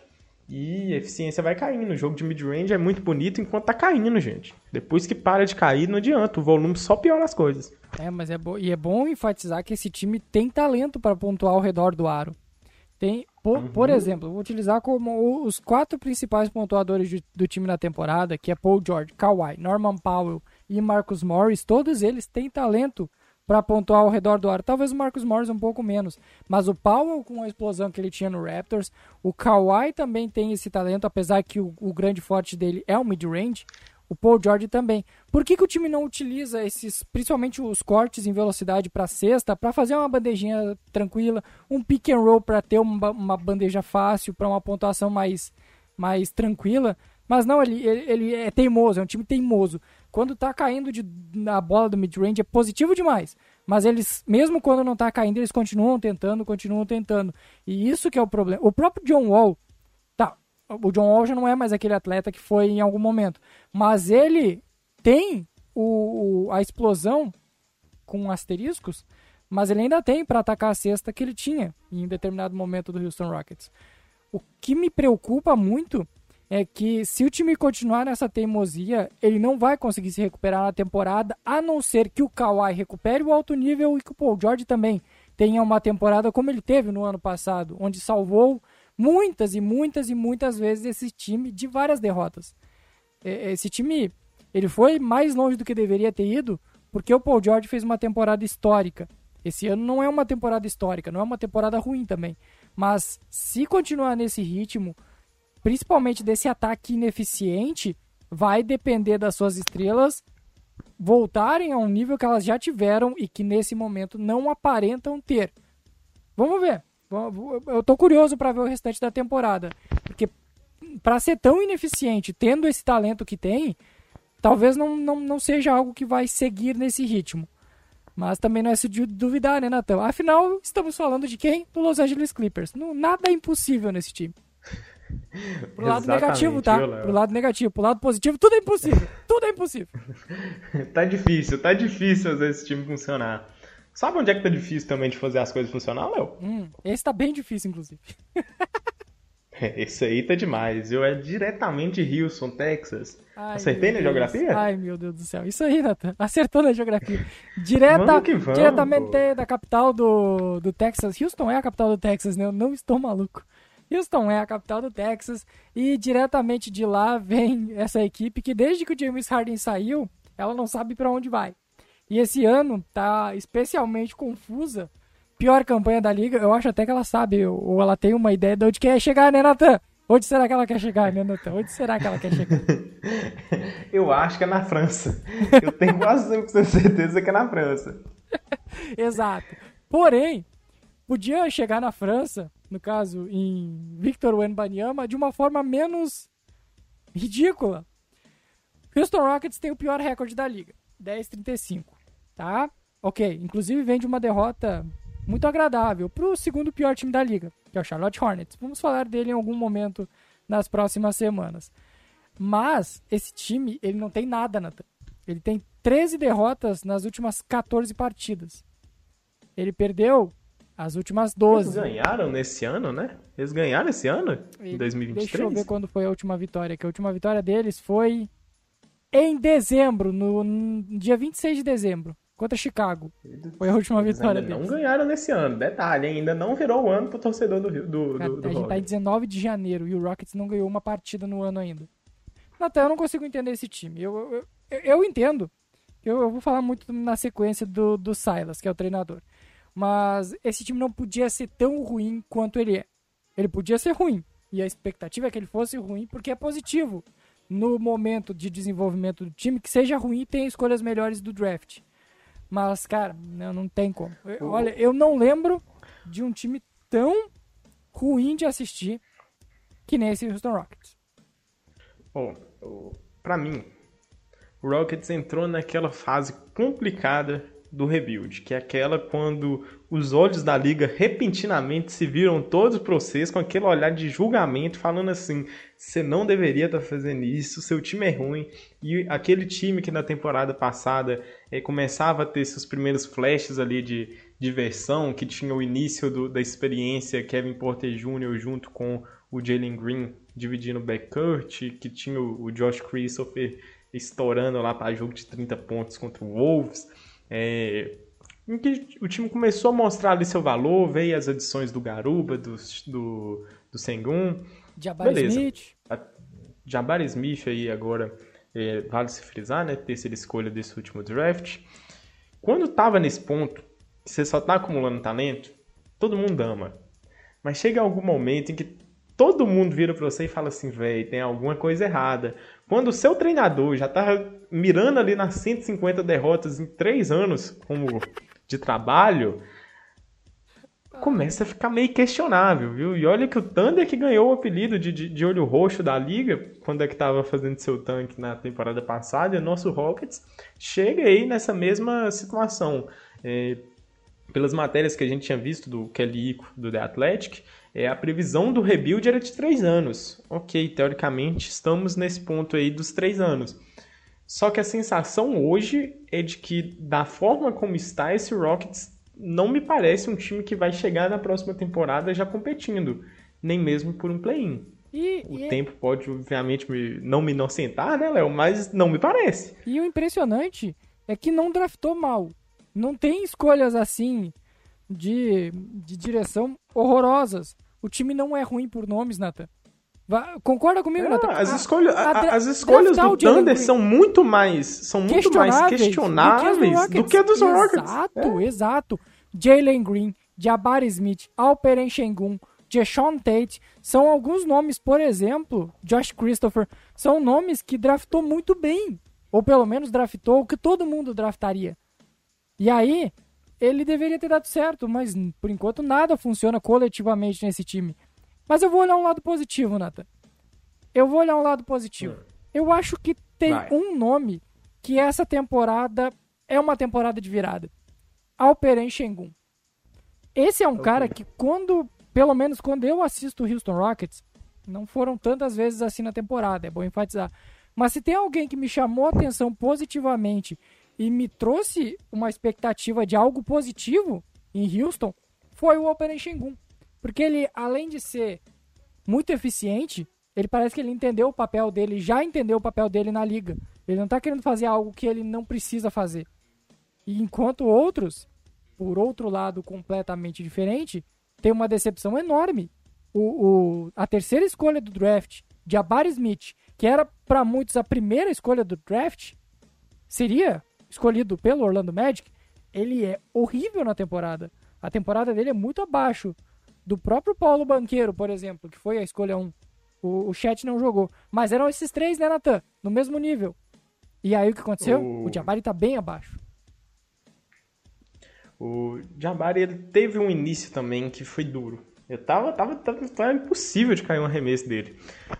E a eficiência vai caindo. O jogo de mid-range é muito bonito enquanto tá caindo, gente. Depois que para de cair, não adianta. O volume só piora as coisas. É, mas é bom. E é bom enfatizar que esse time tem talento para pontuar ao redor do aro. Tem, por, uhum. por exemplo, vou utilizar como os quatro principais pontuadores de, do time na temporada, que é Paul George, Kawhi, Norman Powell e Marcus Morris, todos eles têm talento para pontuar ao redor do ar. Talvez o Marcus Morris um pouco menos, mas o Powell com a explosão que ele tinha no Raptors, o Kawhi também tem esse talento, apesar que o, o grande forte dele é o mid-range, o Paul George também. Por que, que o time não utiliza esses, principalmente os cortes em velocidade para cesta, para fazer uma bandejinha tranquila, um pick and roll para ter uma, uma bandeja fácil, para uma pontuação mais, mais tranquila? Mas não, ele, ele, ele, é teimoso, é um time teimoso. Quando tá caindo de, na bola do mid-range é positivo demais. Mas eles, mesmo quando não tá caindo, eles continuam tentando, continuam tentando. E isso que é o problema. O próprio John Wall, tá, o John Wall já não é mais aquele atleta que foi em algum momento. Mas ele tem o, o a explosão com asteriscos, mas ele ainda tem para atacar a cesta que ele tinha em determinado momento do Houston Rockets. O que me preocupa muito é que se o time continuar nessa teimosia, ele não vai conseguir se recuperar na temporada, a não ser que o Kawhi recupere o alto nível e que o Paul George também tenha uma temporada como ele teve no ano passado, onde salvou muitas e muitas e muitas vezes esse time de várias derrotas. Esse time, ele foi mais longe do que deveria ter ido, porque o Paul George fez uma temporada histórica. Esse ano não é uma temporada histórica, não é uma temporada ruim também. Mas se continuar nesse ritmo, principalmente desse ataque ineficiente, vai depender das suas estrelas voltarem a um nível que elas já tiveram e que nesse momento não aparentam ter. Vamos ver. Eu tô curioso para ver o restante da temporada, porque para ser tão ineficiente, tendo esse talento que tem, talvez não, não, não seja algo que vai seguir nesse ritmo. Mas também não é se duvidar, né, Natão? Afinal, estamos falando de quem? Do Los Angeles Clippers. Nada é impossível nesse time. Pro lado Exatamente, negativo, tá? Viu, Pro lado negativo. Pro lado positivo, tudo é impossível. tudo é impossível. tá difícil, tá difícil fazer esse time funcionar. Sabe onde é que tá difícil também de fazer as coisas funcionar, Léo? Hum, esse tá bem difícil, inclusive. esse aí tá demais, viu? É diretamente Houston, Texas. Ai, Acertei na geografia? Ai, meu Deus do céu. Isso aí, Nathan. Acertou na geografia. Direta, vamos vamos, diretamente pô. da capital do, do Texas. Houston é a capital do Texas, né? Eu não estou maluco. Houston é a capital do Texas e diretamente de lá vem essa equipe que desde que o James Harden saiu, ela não sabe para onde vai. E esse ano tá especialmente confusa. Pior campanha da liga, eu acho até que ela sabe, ou ela tem uma ideia de onde quer chegar, né, Natan? Onde será que ela quer chegar, né, Natan? Onde será que ela quer chegar? eu acho que é na França. Eu tenho quase 100% certeza que é na França. Exato. Porém, podia chegar na França no caso, em Victor Wembanyama, de uma forma menos ridícula. Houston Rockets tem o pior recorde da liga, 10-35, tá? Ok, inclusive vem de uma derrota muito agradável para o segundo pior time da liga, que é o Charlotte Hornets. Vamos falar dele em algum momento nas próximas semanas. Mas esse time, ele não tem nada, Nathan. Ele tem 13 derrotas nas últimas 14 partidas. Ele perdeu as últimas 12. Eles ganharam nesse ano, né? Eles ganharam esse ano? Em 2023? Deixa eu ver quando foi a última vitória. Que a última vitória deles foi em dezembro, no, no dia 26 de dezembro, contra Chicago. Foi a última Eles vitória ainda deles. não ganharam nesse ano. Detalhe, ainda não virou o ano pro torcedor do Rio. Do, do, do a gente tá em 19 de janeiro e o Rockets não ganhou uma partida no ano ainda. Natan, eu não consigo entender esse time. Eu, eu, eu, eu entendo. Eu, eu, vou falar muito na sequência do, do Silas, que é o treinador. Mas esse time não podia ser tão ruim quanto ele é. Ele podia ser ruim. E a expectativa é que ele fosse ruim porque é positivo no momento de desenvolvimento do time que seja ruim e tenha escolhas melhores do draft. Mas, cara, não, não tem como. Eu, olha, eu não lembro de um time tão ruim de assistir que nem esse Houston Rockets. Bom, para mim, o Rockets entrou naquela fase complicada do rebuild, que é aquela quando os olhos da liga repentinamente se viram todos para vocês com aquele olhar de julgamento, falando assim: você não deveria estar tá fazendo isso, seu time é ruim. E aquele time que na temporada passada é, começava a ter seus primeiros flashes ali de diversão, que tinha o início do, da experiência Kevin Porter Jr. junto com o Jalen Green dividindo o backcourt, que tinha o, o Josh Christopher estourando lá para jogo de 30 pontos contra o Wolves é, em que o time começou a mostrar ali seu valor, veio as adições do Garuba, do, do, do Sengun. Jabari Beleza. Smith. A, Jabari Smith aí agora, é, vale se frisar, né? Terceira escolha desse último draft. quando tava nesse ponto, que você só tá acumulando talento, todo mundo ama. Mas chega algum momento em que todo mundo vira para você e fala assim, velho, tem alguma coisa errada. Quando o seu treinador já tá mirando ali nas 150 derrotas em três anos como de trabalho, começa a ficar meio questionável, viu? E olha que o Thunder que ganhou o apelido de, de, de olho roxo da liga, quando é que estava fazendo seu tanque na temporada passada, e o nosso Rockets chega aí nessa mesma situação. É, pelas matérias que a gente tinha visto do Kelly Ico, do The Athletic, é, a previsão do rebuild era de três anos. Ok, teoricamente estamos nesse ponto aí dos três anos. Só que a sensação hoje é de que, da forma como está esse Rockets, não me parece um time que vai chegar na próxima temporada já competindo, nem mesmo por um play-in. o e tempo pode, obviamente, me, não me inocentar, né, Léo? Mas não me parece. E o impressionante é que não draftou mal. Não tem escolhas assim de, de direção horrorosas. O time não é ruim por nomes, Nathan. Concorda comigo, é, Nathan? As, escolha, a, as escolhas do Thunder são muito mais são muito mais questionáveis do que, a dos Rockets. Exato, é. exato. Jalen Green, Jabari Smith, Alperen Sengun, Deshaun Tate, são alguns nomes, por exemplo, Josh Christopher, são nomes que draftou muito bem. Ou pelo menos draftou o que todo mundo draftaria. E aí, ele deveria ter dado certo, mas por enquanto nada funciona coletivamente nesse time. Mas eu vou olhar um lado positivo, Nathan. Eu vou olhar um lado positivo. Hum. Eu acho que tem Vai. um nome que essa temporada é uma temporada de virada. Alperen Shengun. Esse é um okay. cara que quando, pelo menos quando eu assisto o Houston Rockets, não foram tantas vezes assim na temporada, é bom enfatizar. Mas se tem alguém que me chamou a atenção positivamente e me trouxe uma expectativa de algo positivo em Houston, foi o Open Shengun. Porque ele, além de ser muito eficiente, ele parece que ele entendeu o papel dele, já entendeu o papel dele na liga. Ele não está querendo fazer algo que ele não precisa fazer. E enquanto outros, por outro lado completamente diferente, tem uma decepção enorme. O, o, a terceira escolha do draft, Jabari Smith, que era para muitos a primeira escolha do draft, seria escolhido pelo Orlando Magic, ele é horrível na temporada. A temporada dele é muito abaixo do próprio Paulo Banqueiro, por exemplo, que foi a escolha 1. O, o Chat não jogou. Mas eram esses três, né, Natan? No mesmo nível. E aí o que aconteceu? O, o Jabari tá bem abaixo. O Jabari ele teve um início também que foi duro. Eu tava, tava, tava, tava impossível de cair um arremesso dele.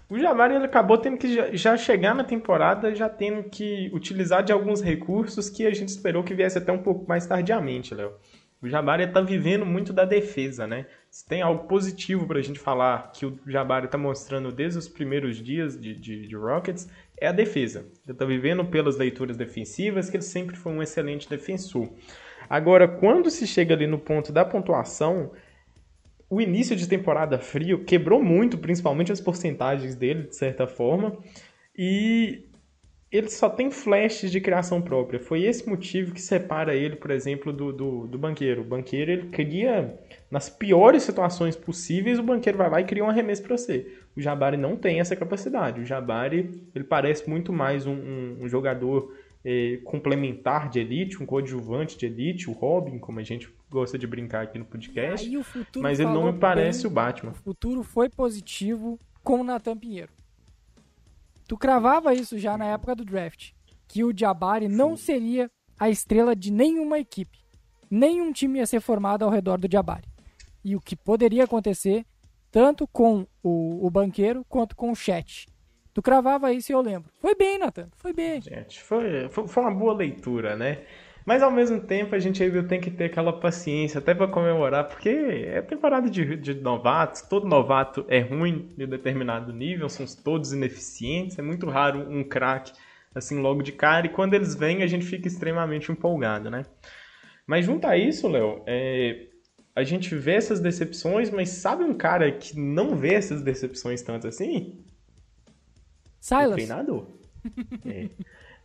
O Jabari ele acabou tendo que já chegar na temporada já tendo que utilizar de alguns recursos que a gente esperou que viesse até um pouco mais tardiamente, Léo. O Jabari está vivendo muito da defesa, né? Se tem algo positivo para a gente falar que o Jabari está mostrando desde os primeiros dias de, de, de Rockets, é a defesa. Ele está vivendo pelas leituras defensivas, que ele sempre foi um excelente defensor. Agora, quando se chega ali no ponto da pontuação, o início de temporada frio quebrou muito, principalmente as porcentagens dele, de certa forma, e ele só tem flashes de criação própria. Foi esse motivo que separa ele, por exemplo, do, do, do banqueiro. O banqueiro ele cria, nas piores situações possíveis, o banqueiro vai lá e cria um arremesso para você. O Jabari não tem essa capacidade. O Jabari ele parece muito mais um, um, um jogador é, complementar de elite, um coadjuvante de elite, o Robin, como a gente gosta de brincar aqui no podcast. Mas ele não me parece bem, o Batman. O futuro foi positivo com o Nathan Pinheiro. Tu cravava isso já na época do draft, que o Jabari não seria a estrela de nenhuma equipe. Nenhum time ia ser formado ao redor do Jabari. E o que poderia acontecer tanto com o, o banqueiro quanto com o chat. Tu cravava isso e eu lembro. Foi bem, Nathan. Foi bem. Gente, foi, foi uma boa leitura, né? Mas ao mesmo tempo a gente ainda tem que ter aquela paciência até para comemorar, porque é temporada de, de novatos, todo novato é ruim de determinado nível, são todos ineficientes, é muito raro um craque assim logo de cara, e quando eles vêm a gente fica extremamente empolgado, né? Mas junto a isso, Léo, é, a gente vê essas decepções, mas sabe um cara que não vê essas decepções tanto assim? Silas. O treinador. é.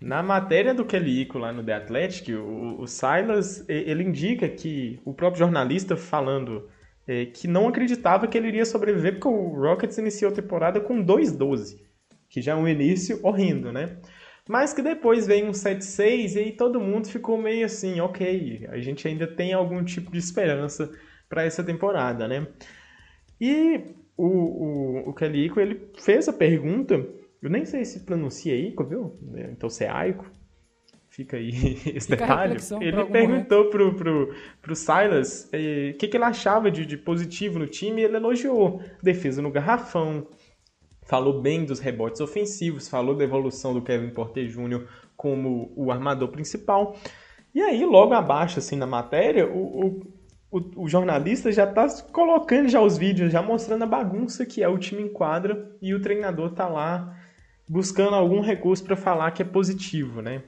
Na matéria do Kellyco lá no The Athletic, o, o, Silas ele indica que o próprio jornalista falando é, que não acreditava que ele iria sobreviver porque o Rockets iniciou a temporada com 2-12, que já é um início horrendo, né? Mas que depois veio um 7-6 e aí todo mundo ficou meio assim, ok, a gente ainda tem algum tipo de esperança para essa temporada, né? E o, o, o Calico, ele fez a pergunta, eu nem sei se pronuncia Ico, viu? Então se é Aico, fica aí esse fica detalhe. Ele perguntou pro, pro, pro Silas o eh, que, que ele achava de, de positivo no time e ele elogiou defesa no garrafão, falou bem dos rebotes ofensivos, falou da evolução do Kevin Porter Jr. como o armador principal. E aí, logo abaixo, assim, na matéria, o, o, o, o jornalista já está colocando já os vídeos, já mostrando a bagunça que é o time em quadra e o treinador está lá buscando algum recurso para falar que é positivo, né?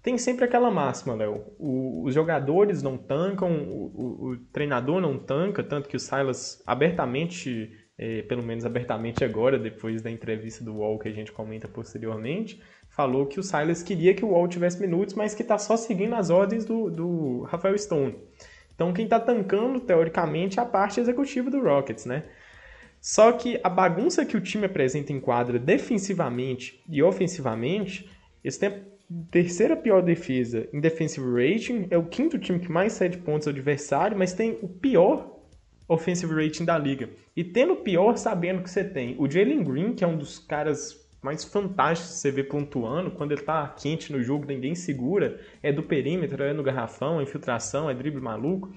Tem sempre aquela máxima, Léo. Os jogadores não tancam, o, o, treinador não tanca, tanto que o Silas abertamente é, pelo menos abertamente agora, depois da entrevista do Wall que a gente comenta posteriormente, falou que o Silas queria que o Wall tivesse minutos, mas que está só seguindo as ordens do, do Rafael Stone. Então quem está tancando, teoricamente, é a parte executiva do Rockets, né? Só que a bagunça que o time apresenta em quadra defensivamente e ofensivamente, eles têm a terceira pior defesa em defensive rating, é o quinto time que mais cede pontos ao adversário, mas tem o pior offensive rating da liga. E tendo pior, sabendo que você tem o Jalen Green, que é um dos caras mais fantásticos que você vê pontuando, quando ele tá quente no jogo, ninguém segura, é do perímetro, é no garrafão, é infiltração, é drible maluco.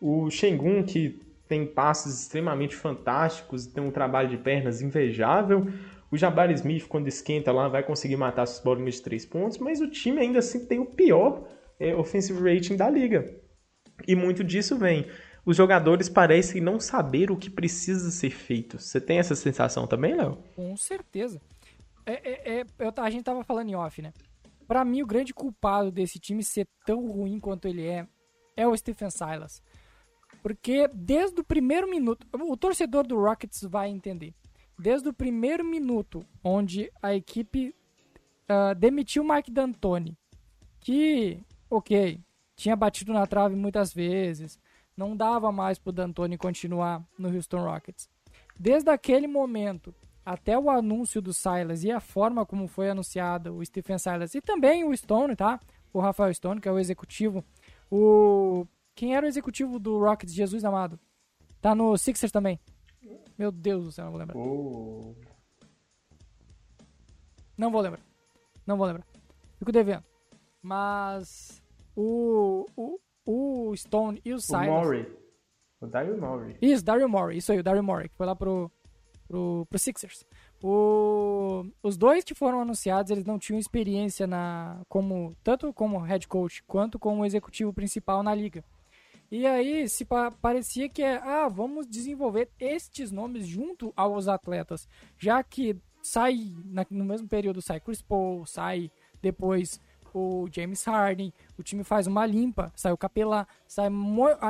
O Shengun, que tem passes extremamente fantásticos, tem um trabalho de pernas invejável. O Jabari Smith, quando esquenta lá, vai conseguir matar suas bolinhas de três pontos, mas o time ainda assim tem o pior é, offensive rating da liga. E muito disso vem os jogadores parecem não saber o que precisa ser feito. Você tem essa sensação também, Léo? Com certeza. É, é, é, eu, a gente tava falando em off, né? Pra mim, o grande culpado desse time ser tão ruim quanto ele é, é o Stephen Silas. Porque desde o primeiro minuto, o torcedor do Rockets vai entender. Desde o primeiro minuto onde a equipe uh, demitiu o Mike D'Antoni, que, ok, tinha batido na trave muitas vezes, não dava mais para o D'Antoni continuar no Houston Rockets. Desde aquele momento até o anúncio do Silas e a forma como foi anunciado o Stephen Silas e também o Stone, tá? O Rafael Stone, que é o executivo. O quem era o executivo do Rockets, Jesus amado? Tá no Sixers também. Meu Deus do céu, não vou lembrar. Oh. Não vou lembrar. Não vou lembrar. Fico devendo. Mas o, o, o Stone e o Silas. O Murray. O Daryl Morey. Isso, Daryl Morey. Isso aí, o Daryl Morey, que foi lá pro, pro, pro Sixers. O, os dois que foram anunciados, eles não tinham experiência na como tanto como head coach quanto como executivo principal na liga. E aí se pa parecia que é, ah, vamos desenvolver estes nomes junto aos atletas, já que sai na, no mesmo período sai Chris Paul, sai depois o James Harden, o time faz uma limpa, sai o Capelá, sai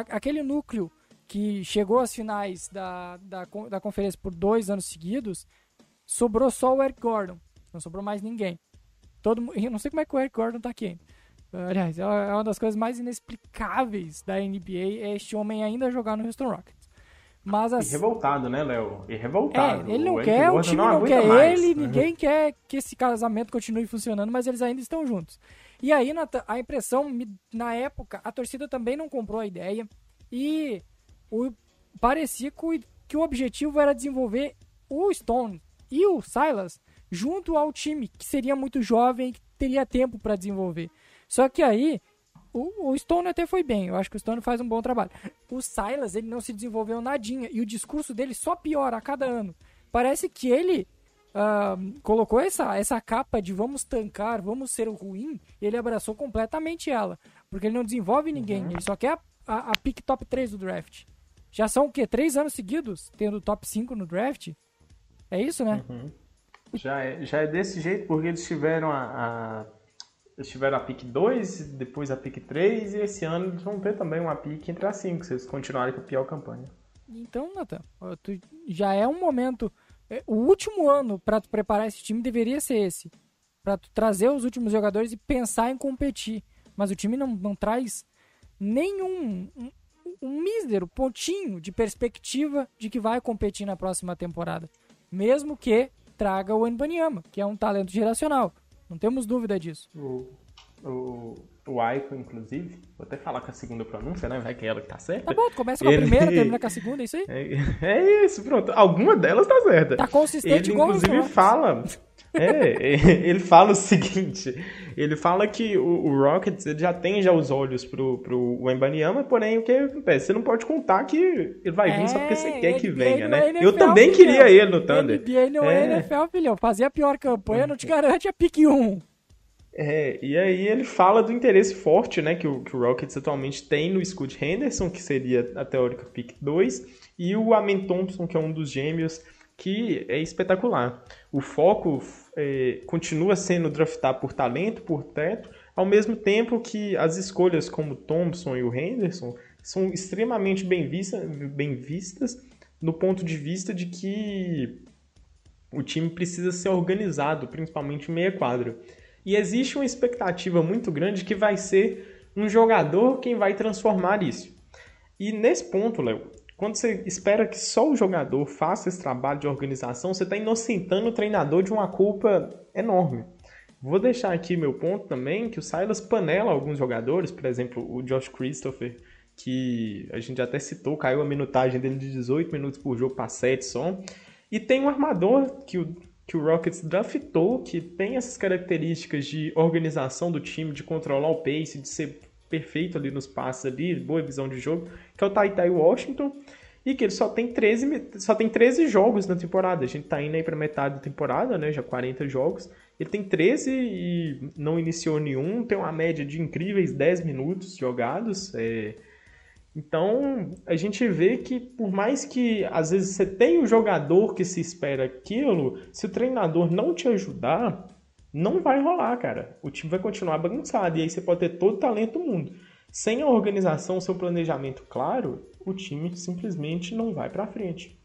aquele núcleo que chegou às finais da, da, da conferência por dois anos seguidos, sobrou só o Eric Gordon, não sobrou mais ninguém. Todo, eu não sei como é que o Eric Gordon tá aqui ainda. Aliás, é, é uma das coisas mais inexplicáveis da NBA é este homem ainda jogar no Houston Rockets. Mas assim, e revoltado, né, Léo? E revoltado. É, ele não o quer, o time não, não quer mais. ele, ninguém quer que esse casamento continue funcionando, mas eles ainda estão juntos. E aí, a impressão, na época, a torcida também não comprou a ideia e o, parecia que o, que o objetivo era desenvolver o Stone e o Silas junto ao time, que seria muito jovem e que teria tempo para desenvolver. Só que aí o, o, Stone até foi bem, eu acho que o Stone faz um bom trabalho. O Silas, ele não se desenvolveu nadinha e o discurso dele só piora a cada ano. Parece que ele uh, colocou essa, essa capa de vamos tancar, vamos ser ruim, e ele abraçou completamente ela. Porque ele não desenvolve ninguém, uhum. ele só quer a, a, a pick top 3 do draft. Já são o quê? Três anos seguidos tendo top 5 no draft? É isso, né? Uhum. Já, é, já é desse jeito, porque eles tiveram a, a eles tiveram a pick 2, depois a pick 3 e esse ano eles vão ter também uma pick entre as 5, se eles continuarem com a pior campanha. Então, Nathan, já é um momento. É, o último ano para tu preparar esse time deveria ser esse. Para tu trazer os últimos jogadores e pensar em competir. Mas o time não, não traz nenhum. Um, mísero pontinho de perspectiva de que vai competir na próxima temporada. Mesmo que traga o Enbanyama, que é um talento geracional. Não temos dúvida disso. O, o, o Aiko, inclusive, vou até falar com a segunda pronúncia, né? Vai que é ela que tá certa. Tá bom, tu começa com a Ele- primeira, termina com a segunda, é isso aí? É, é isso, pronto. Alguma delas tá certa. Tá consistente Ele, igual inclusive, fala. É, ele fala o seguinte: ele fala que o, o Rockets ele já tem já os olhos pro, pro Wembanyama, porém o que acontece? Você não pode contar que ele vai vir só porque você É, quer que venha, né? NFL, Eu também filhão. queria ele no Thunder. NBA não É. NFL, filhão. Fazer a pior campanha não te garante a pique 1. É, e aí ele fala do interesse forte, né, que o, que o Rockets atualmente tem no Scoot Henderson, que seria a teórica pick 2, e o Amen Thompson, que é um dos gêmeos, que é espetacular. O foco é, continua sendo draftar por talento, por teto, ao mesmo tempo que as escolhas como Thompson e o Henderson são extremamente bem, vista, bem vistas no ponto de vista de que o time precisa ser organizado, principalmente meia quadra. E existe uma expectativa muito grande que vai ser um jogador quem vai transformar isso. E nesse ponto, Léo, quando você espera que só o jogador faça esse trabalho de organização, você está inocentando o treinador de uma culpa enorme. Vou deixar aqui meu ponto também, que o Silas panela alguns jogadores, por exemplo, o Josh Christopher, que a gente até citou, caiu a minutagem dele de 18 minutos por jogo para 7 só. E tem um armador que o, que o Rockets draftou, que tem essas características de organização do time, de controlar o pace, de ser perfeito ali nos passes ali, boa visão de jogo, que é o Taitai Washington, e que ele só tem 13, me- só tem 13 jogos na temporada. A gente tá indo aí pra metade da temporada, né? Já 40 jogos. Ele tem 13 e não iniciou nenhum, tem uma média de incríveis 10 minutos jogados. É... Então, a gente vê que por mais que às vezes você tenha o jogador que se espera aquilo, se o treinador não te ajudar, não vai rolar, cara. O time vai continuar bagunçado e aí você pode ter todo o talento do mundo. Sem a organização, seu planejamento claro, o time simplesmente não vai pra frente.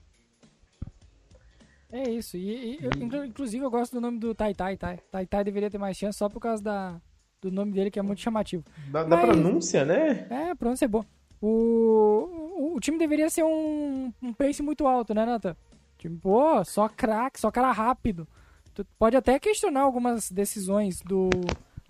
É isso. E, e eu, inclu- inclusive eu gosto do nome do Tai Tai, tá? Tai Tai deveria ter mais chance só por causa da, do nome dele que é muito chamativo. Da, da Mas- pronúncia, né? É, pronto, é bom. O, o, o time deveria ser um, um pace muito alto, né, Nathan? Tipo, pô, só craque, só cara rápido. Tu pode até questionar algumas decisões do,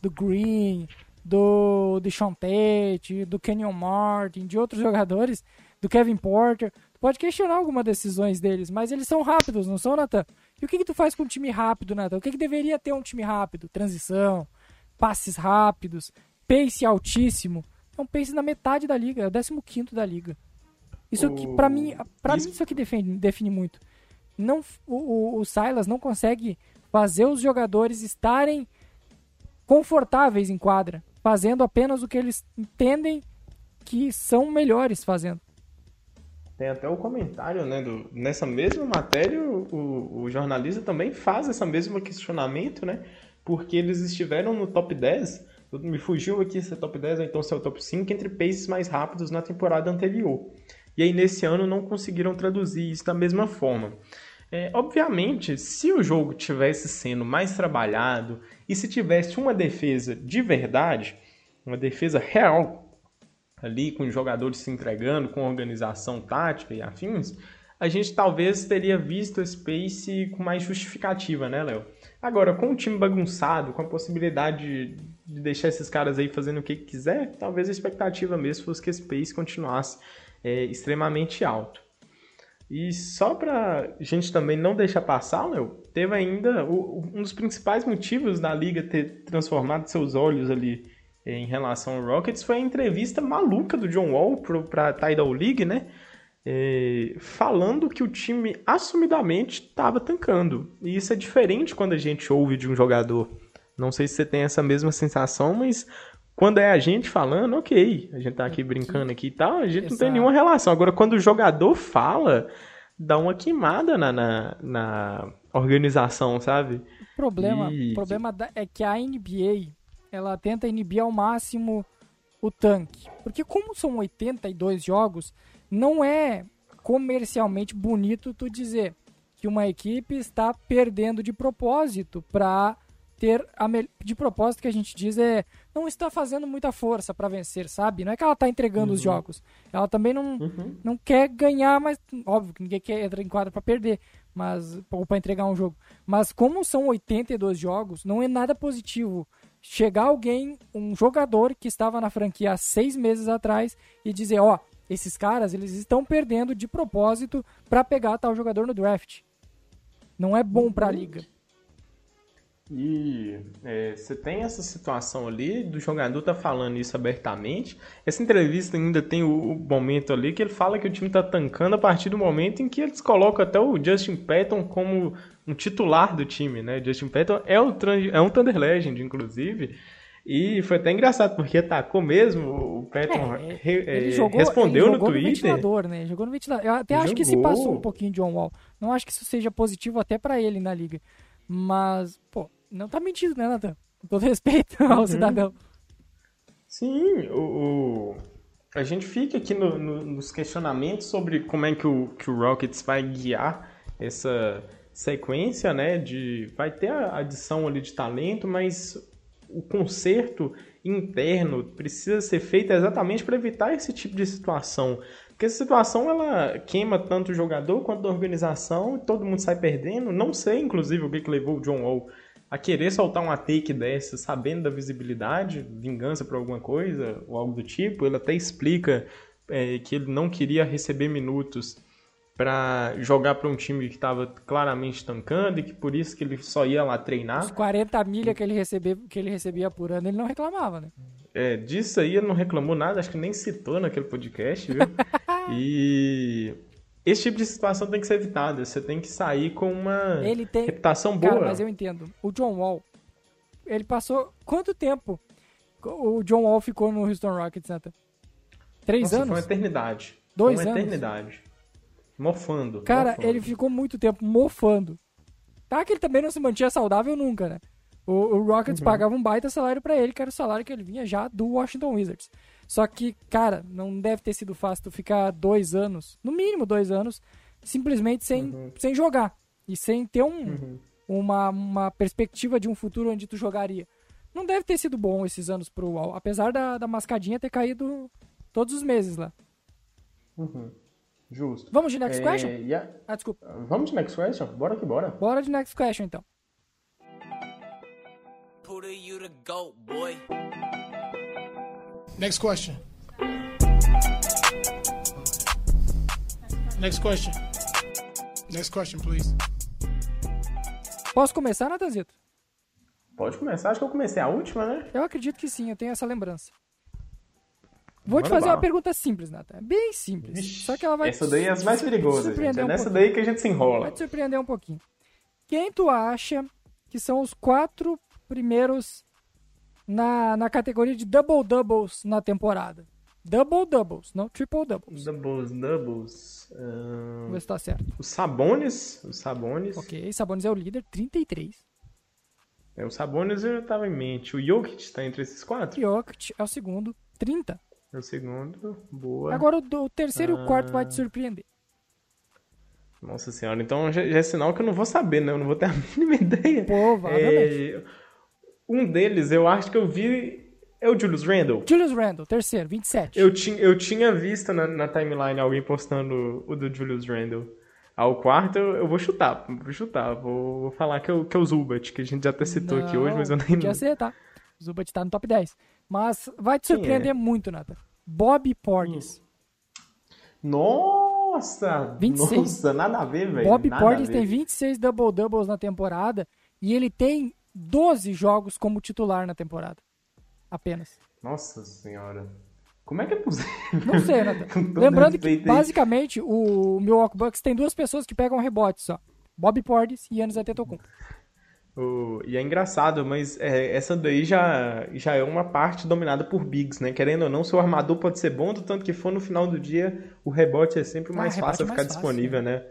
do Green, do, do Sean Tate, do Kenyon Martin, de outros jogadores, do Kevin Porter. Tu pode questionar algumas decisões deles, mas eles são rápidos, não são, Nathan? E o que, que tu faz com um time rápido, Nathan? O que, que deveria ter um time rápido? Transição, passes rápidos, pace altíssimo. É um pace na metade da liga, é o 15 da liga. Isso que, pra O- mim, pra isso- mim, isso aqui define, define muito. Não, o, o, Silas não consegue fazer os jogadores estarem confortáveis em quadra, fazendo apenas o que eles entendem que são melhores fazendo. Tem até o comentário, né? Do, nessa mesma matéria, o, o jornalista também faz esse mesmo questionamento, né? Porque eles estiveram no top 10, me fugiu aqui se é top 10 ou então se é o top 5, entre paces mais rápidos na temporada anterior. E aí nesse ano não conseguiram traduzir isso da mesma forma. É, obviamente, se o jogo tivesse sendo mais trabalhado e se tivesse uma defesa de verdade, uma defesa real, ali com os jogadores se entregando, com organização tática e afins, a gente talvez teria visto esse pace com mais justificativa, né, Léo? Agora, com o time bagunçado, com a possibilidade de, de deixar esses caras aí fazendo o que quiser, talvez a expectativa mesmo fosse que esse pace continuasse é, extremamente alto. E só pra gente também não deixar passar, Léo, teve ainda o- um dos principais motivos da liga ter transformado seus olhos ali eh, em relação ao Rockets foi a entrevista maluca do John Wall pro, pra Tidal League, né? Eh, falando que o time assumidamente estava tancando. E isso é diferente quando a gente ouve de um jogador. Não sei se você tem essa mesma sensação, mas quando é a gente falando, ok, a gente tá aqui brincando aqui e tal, a gente não tem Exato. nenhuma relação. Agora, quando o jogador fala, dá uma queimada na, na, na organização, sabe? O problema, E- o problema é que a NBA, ela tenta inibir ao máximo o tanque. Porque como são 82 jogos, não é comercialmente bonito tu dizer que uma equipe está perdendo de propósito para ter a mel- de propósito que a gente diz é não está fazendo muita força para vencer, sabe? Não é que ela tá entregando uhum. os jogos. Ela também não, uhum. não quer ganhar, mas óbvio que ninguém quer entrar em quadra para perder, mas ou para entregar um jogo. Mas como são 82 jogos, não é nada positivo chegar alguém, um jogador que estava na franquia há seis meses atrás e dizer, ó, oh, esses caras eles estão perdendo de propósito para pegar tal jogador no draft. Não é bom para a liga. E é, você tem essa situação ali do jogador tá falando isso abertamente. Essa entrevista ainda tem o, o, momento ali que ele fala que o time tá tancando a partir do momento em que eles colocam até o Justin Patton como um titular do time, né? Justin Patton é, o, é um Thunder Legend, inclusive. E foi até engraçado, porque atacou mesmo, o Patton é, re, jogou, respondeu no Twitter. No ventilador, né? Jogou no ventilador. Eu até jogou. acho que se passou um pouquinho de John Wall. Não acho que isso seja positivo até para ele na liga. Mas, pô, não tá mentindo, né, Nathan? Com todo respeito ao uhum. cidadão. Sim, o, o, a gente fica aqui no, no, nos questionamentos sobre como é que o, que o Rockets vai guiar essa sequência, né? De, vai ter a adição ali de talento, mas o conserto interno precisa ser feito exatamente para evitar esse tipo de situação. Porque essa situação ela queima tanto o jogador quanto a organização e todo mundo sai perdendo. Não sei, inclusive, o que, que levou o John Wall a querer soltar uma take dessa, sabendo da visibilidade, vingança por alguma coisa ou algo do tipo. Ele até explica é, que ele não queria receber minutos para jogar para um time que estava claramente tancando e que por isso que ele só ia lá treinar. Os 40 milha que ele, recebia, que ele recebia por ano, ele não reclamava, né? É, disso aí ele não reclamou nada, acho que nem citou naquele podcast, viu? e esse tipo de situação tem que ser evitada. Você tem que sair com uma ele tem... reputação boa. Cara, mas eu entendo. O John Wall, ele passou quanto tempo o John Wall ficou no Houston Rockets, Santa? Três Nossa, anos? Foi uma eternidade. Dois foi uma anos? eternidade. Mofando. Cara, mofando. ele ficou muito tempo mofando. Tá que ele também não se mantinha saudável nunca, né? O, o Rockets uhum. pagava um baita salário para ele, que era o salário que ele vinha já do Washington Wizards. Só que, cara, não deve ter sido fácil tu ficar dois anos, no mínimo dois anos, simplesmente sem, uhum. sem jogar. E sem ter um, uhum. uma, uma perspectiva de um futuro onde tu jogaria. Não deve ter sido bom esses anos pro UOL, apesar da, da mascadinha ter caído todos os meses lá. Uhum. Justo. Vamos de next é, question? Yeah. Ah, desculpa. Vamos de next question? Bora que bora. Bora de next question, então. Next question. Next question. Next question, please. Posso começar, Natanzito? Pode começar. Acho que eu comecei a última, né? Eu acredito que sim, eu tenho essa lembrança. Vou Manda te fazer bala. uma pergunta simples, Nathan. Bem simples. Vixe, Só que ela vai. Essa daí é as mais perigosas, gente. É um nessa pouquinho. daí que a gente se enrola. Vai te surpreender um pouquinho. Quem tu acha que são os quatro primeiros na, na categoria de double doubles na temporada? Double doubles, não triple doubles. Doubles, doubles. Uh... Vamos ver se tá certo. Os Sabones. Os Sabones. Ok, Sabones é o líder, 33. É, o Sabones eu tava em mente. O Jokic tá entre esses quatro? Jokic é o segundo, 30. É o segundo, boa. Agora o, o terceiro ah... e o quarto vai te surpreender. Nossa senhora, então já, já, é sinal que eu não vou saber, né? Eu não vou ter a mínima ideia. Provavelmente. É, um deles, eu acho que eu vi. É o Julius Randle. Julius Randle, terceiro, 27. Eu, tinha, eu tinha visto na, na timeline alguém postando o do Julius Randle. Ao quarto, eu, eu vou chutar, vou chutar. Vou, vou falar que é, o, que é o Zubat, que a gente já até citou não, aqui hoje, mas eu nem... Ser, tá? O Zubat tá no top 10. Mas vai te surpreender é? muito, Nata. Bob Portis. Nossa! 26. Nossa, nada a ver, velho. Bob Portis tem 26 double-doubles na temporada e ele tem 12 jogos como titular na temporada. Apenas. Nossa senhora. Como é que é possível? Não sei, Nathan. Lembrando que, basicamente, o Milwaukee Bucks tem duas pessoas que pegam rebotes só. Bob Portis e Yannis Antetokounmpo. O, e é engraçado, mas é, essa daí já, já é uma parte dominada por bigs, né? Querendo ou não, seu armador pode ser bom, do tanto que for no final do dia, o rebote é sempre ah, mais ah, fácil a ficar fácil, disponível, né?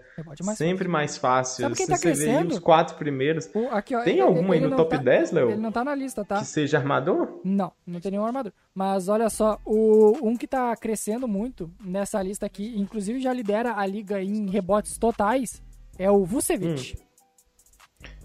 Mais sempre fácil. mais fácil. Sabe quem tá você crescendo? os quatro primeiros. O, aqui, ó, tem ele, algum ele aí no top tá, 10, Léo? Ele não tá na lista, tá? Que seja armador? Não, não tem nenhum armador. Mas olha só, o, um que tá crescendo muito nessa lista aqui, inclusive já lidera a liga em rebotes totais, é o Vucevic. Hum.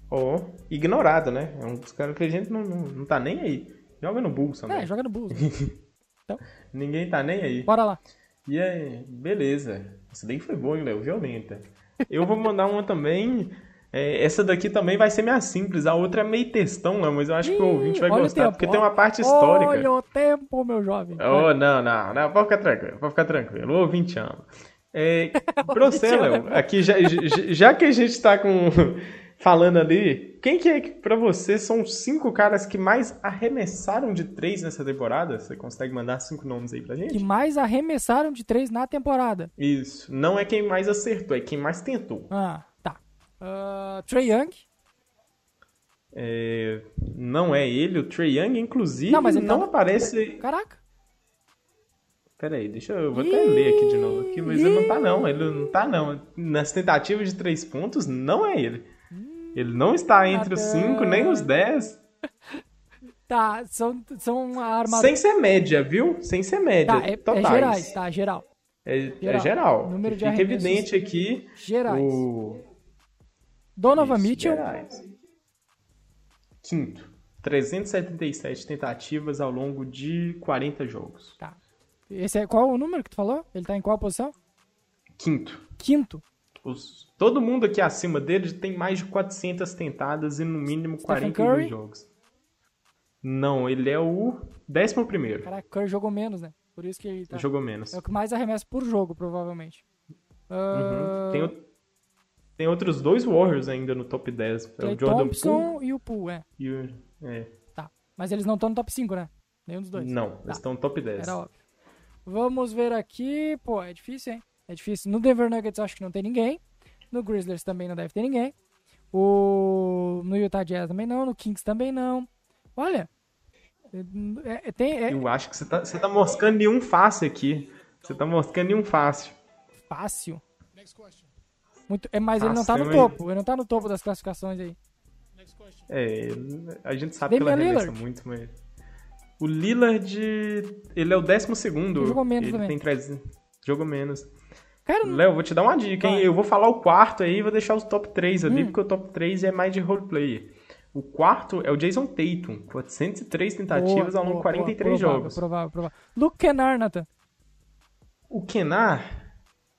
Ou ignorado, né? É um dos caras que a gente não, não, não tá nem aí. Joga no Bulls também. É, joga no Bulls. né? Ninguém tá nem aí. Bora lá. E aí, beleza. Essa daí foi boa, hein, Léo? Violenta. Eu vou mandar uma também. É, essa daqui também vai ser minha simples. A outra é meio textão, Léo, mas eu acho que o ouvinte vai gostar, tempo, porque ó. tem uma parte histórica. Olha o tempo, meu jovem. Oh, não, não, não, pode ficar tranquilo, pode ficar tranquilo. O ouvinte ama. É, pra você, Léo, aqui já, já, já que a gente tá com, falando ali, quem que é que pra você são os cinco caras que mais arremessaram de três nessa temporada? Você consegue mandar cinco nomes aí pra gente? Que mais arremessaram de três na temporada. Isso, não é quem mais acertou, é quem mais tentou. Ah, tá. Ah, Trey Young. É, não é ele, o Trey Young, inclusive, Não, não, mas ele tá- aparece... Caraca. Pera aí, deixa eu... Vou até ler aqui de novo, aqui, mas ele não tá não, ele não tá não. Nas tentativas de três pontos, não é ele. Ele não está entre os Nada. cinco, nem os dez. Tá, são, são armadores. Sem ser média, viu? Sem ser média. Tá, é, é totais. gerais, tá, geral. É, é Geral. geral. Número de Fica evidente aqui Gerais. o... Donovan Isso, Mitchell. gerais. Quinto. 377 tentativas ao longo de 40 jogos. Tá. Esse é qual o número que tu falou? Ele tá em qual posição? Quinto. Quinto. Os- todo mundo aqui acima dele tem mais de 400 tentadas e no mínimo Stephen 42 Curry? jogos. Não, ele é o décimo primeiro. Caraca, Curry jogou menos, né? Por isso que ele tá. Jogou menos. É o que mais arremessa por jogo, provavelmente. Ah, Uhum. Tem, o- tem outros dois Warriors ainda no top 10. É o Jordan Thompson Poole e o Poole, é. e o... É, Tá. Mas eles não estão no top 5, né? Nenhum dos dois. não, eles estão no top 10. Era óbvio. Vamos ver aqui. Pô, é difícil, hein? É difícil. No Denver Nuggets eu acho que não tem ninguém. No Grizzlies também não deve ter ninguém. O... No Utah Jazz também não. No Kings também não. Olha. É, é- tem, é Eu acho que você tá, você tá moscando em um fácil aqui. Você tá moscando em um fácil. fácil. Next question. Muito, é, mas ele não tá no Fácil, topo. Ele não tá no topo das classificações aí. Next question. É, a gente sabe que ela Damian arremessa Lillard. muito, mas... O Lillard, ele é o décimo segundo. Ele jogou menos ele também. tem 300... Jogou menos. Cara, Léo, vou te dar uma dica, hein? Eu vou falar o quarto aí e vou deixar os top 3 ali, Hum. porque o top 3 é mais de roleplay. O quarto é o Jason Tatum, 403 tentativas ao longo de 43 provável, jogos. Provável, provável. Luke Kennard, Nathan. O Kenar,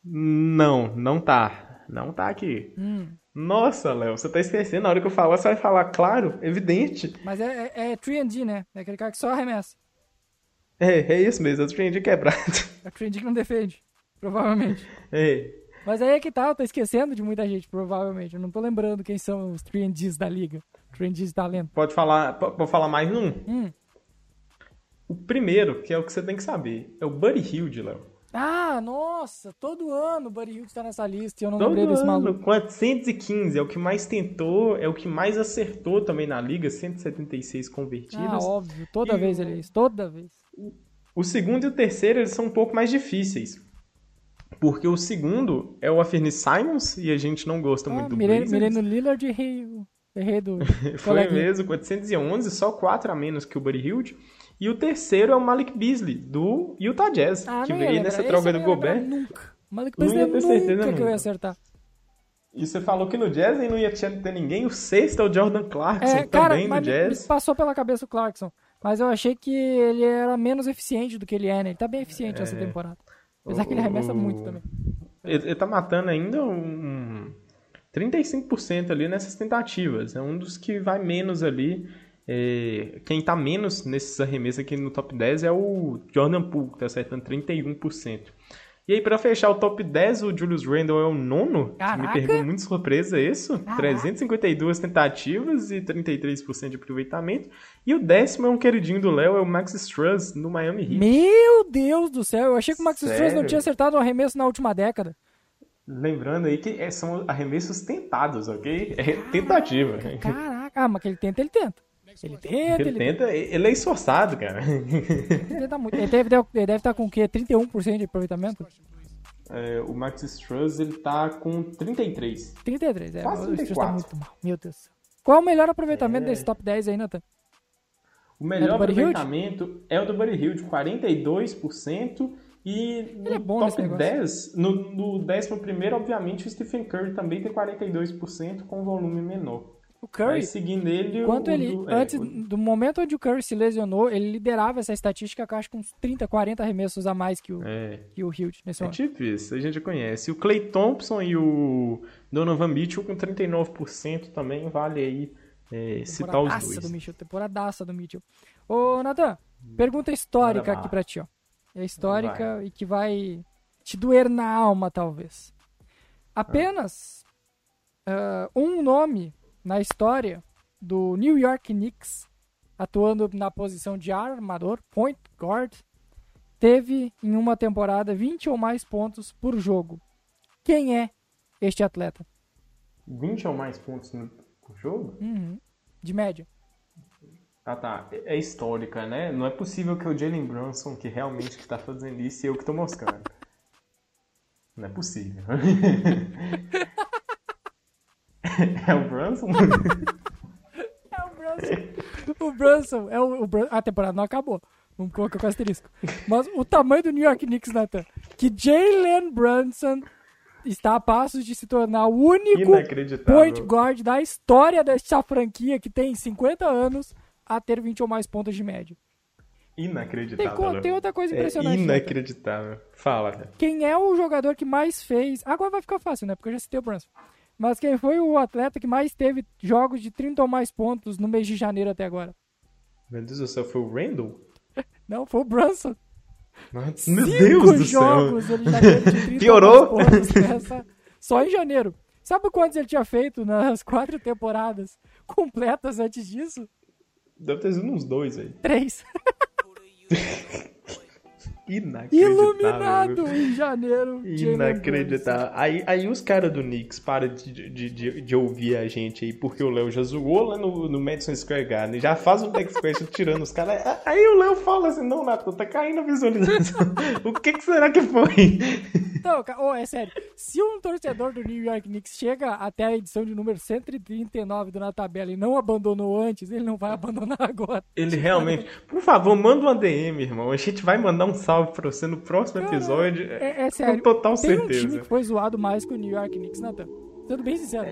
não, não tá. Não tá aqui. Hum, Nossa, Léo, você tá esquecendo. Na hora que eu falar, você vai falar, claro, evidente. mas é, é, é 3D, né? É aquele cara que só arremessa. É, é isso mesmo, eu aprendi quebrado. É o 3D que não defende. Provavelmente. É. Mas aí é que tá, eu tô esquecendo de muita gente, provavelmente. Eu não tô lembrando quem são os 3Ds da liga. 3Ds de talento. Pode falar, po- pode falar mais um? Hum. O primeiro, que é o que você tem que saber, é o Buddy Hilde, Léo. Ah, nossa, todo ano o Buddy Hilde tá nessa lista e eu não Todo lembrei desse ano, maluco. 415, é o que mais tentou, é o que mais acertou também na liga, 176 convertidas. Ah, óbvio, toda E vez o- ele é isso, toda vez. O segundo e o terceiro, eles são um pouco mais difíceis. Porque o segundo é o Afirni Simons, e a gente não gosta Ah, muito do mirei, Blazers. mirei no Lillard e errei, o- errei do Foi mesmo, 411, só 4 a menos que o Buddy Hilde. E o terceiro é o Malik Beasley, do Utah Jazz, Ah, que veio nessa troca do Gobert. Nunca. Malik Não ia Beasley ter certeza nunca que eu ia acertar. E você falou que no Jazz não ia ter ninguém. O sexto é o Jordan Clarkson, É, cara, também no Jazz. me passou pela cabeça o Clarkson. Mas eu achei que ele era menos eficiente do que ele é, né? Ele tá bem eficiente nessa temporada. Apesar que ele arremessa O- muito também. Ele, ele tá matando ainda um 35% ali nessas tentativas. É um dos que vai menos ali. É, quem tá menos nesses arremessos aqui no top 10 é o Jordan Poole, que tá acertando 31%. E aí, pra fechar o top 10, o Julius Randle é o nono. Caraca! Me pegou muito surpresa isso. Caraca! 352 tentativas e 33% de aproveitamento. E o décimo é um queridinho do Léo, é o Max Struz, no Miami Heat. Meu Deus do céu, eu achei que o Max Struz não tinha acertado um arremesso na última década. Lembrando aí que é- são arremessos tentados, ok? É tentativa. Caraca, ah, mas que ele tenta, ele tenta. Ele tenta, Ele ele, tenta, ele é esforçado, cara. ele tenta muito. Ele deve, ele deve estar com o quê? 31% de aproveitamento? É, o Max Struz, ele tá com 33. 33, é. Quase o Struz tá 34. muito mal. Meu Deus. Qual é o melhor aproveitamento É. desse top 10 aí, Nathan? O melhor É aproveitamento é o do Buddy Hield, 42%. E no Ele é bom top negócio. 10, no, no décimo primeiro, obviamente, o Stephen Curry também tem 42% com volume menor. O Curry, seguindo ele, Enquanto o ele, do- é, antes o- do momento onde o Curry se lesionou, ele liderava essa estatística acho que uns 30, 40 arremessos a mais que o, É, que o Hilt nesse é momento. tipo isso, a gente já conhece. O Clay Thompson e o Donovan Mitchell com 39% também vale aí é, citar os Temporadaça dois. do Mitchell, temporadaça do Mitchell. Ô, Nathan, pergunta histórica aqui pra ti, ó. É histórica e que vai te doer na alma, talvez. Apenas ah, um nome na história do New York Knicks, atuando na posição de armador, point guard, teve em uma temporada 20 ou mais pontos por jogo. Quem é este atleta? 20 ou mais pontos no por jogo? Uhum. De média. Ah tá, é é histórica, né? Não é possível que o Jalen Brunson que realmente que tá fazendo isso e eu que tô moscando. Não é possível. é o Brunson? É o Brunson. o Brunson. É o, o Brun- A temporada não acabou. Vamos colocar com asterisco. Mas o tamanho do New York Knicks, Nathan. Que Jalen Brunson está a passos de se tornar o único point guard da história dessa franquia que tem 50 anos a ter 20 ou mais pontos de média. Tem, Inacreditável. né? tem outra coisa É impressionante. Nathan. inacreditável. Fala, cara. Quem é o jogador que mais fez. Agora vai ficar fácil, né? Porque eu já citei o Brunson. Mas quem foi o atleta que mais teve jogos de 30 ou mais pontos no mês de janeiro até agora? Meu Deus do céu, foi o Randall? Não, foi o Brunson. Nossa, Meu Cinco Deus do jogos céu. ele já teve de 30 Piorou? pontos nessa, só em janeiro. Sabe quantos ele tinha feito nas quatro temporadas completas antes disso? Deve ter sido uns dois aí. Três. Inacreditável. Iluminado em janeiro. Inacreditável. Aí, aí os caras do Knicks param de, de, de, de ouvir a gente aí, porque o Léo já zoou lá no, no Madison Square Garden, já faz um next question tirando os caras. Aí o Léo fala assim, não, Nato, tá caindo a visualização. o que, que será que foi? Ca- oh, é sério. Se um torcedor do New York Knicks chega até a edição de número 139 do Na Tabela e não abandonou antes, ele não vai abandonar agora. Ele realmente... Por favor, manda uma DM, irmão. A gente vai mandar um salve pra você no próximo episódio. É, é sério. Com total Tem um certeza. time que foi zoado mais que o New York Knicks, Nathan. Sendo bem sincero.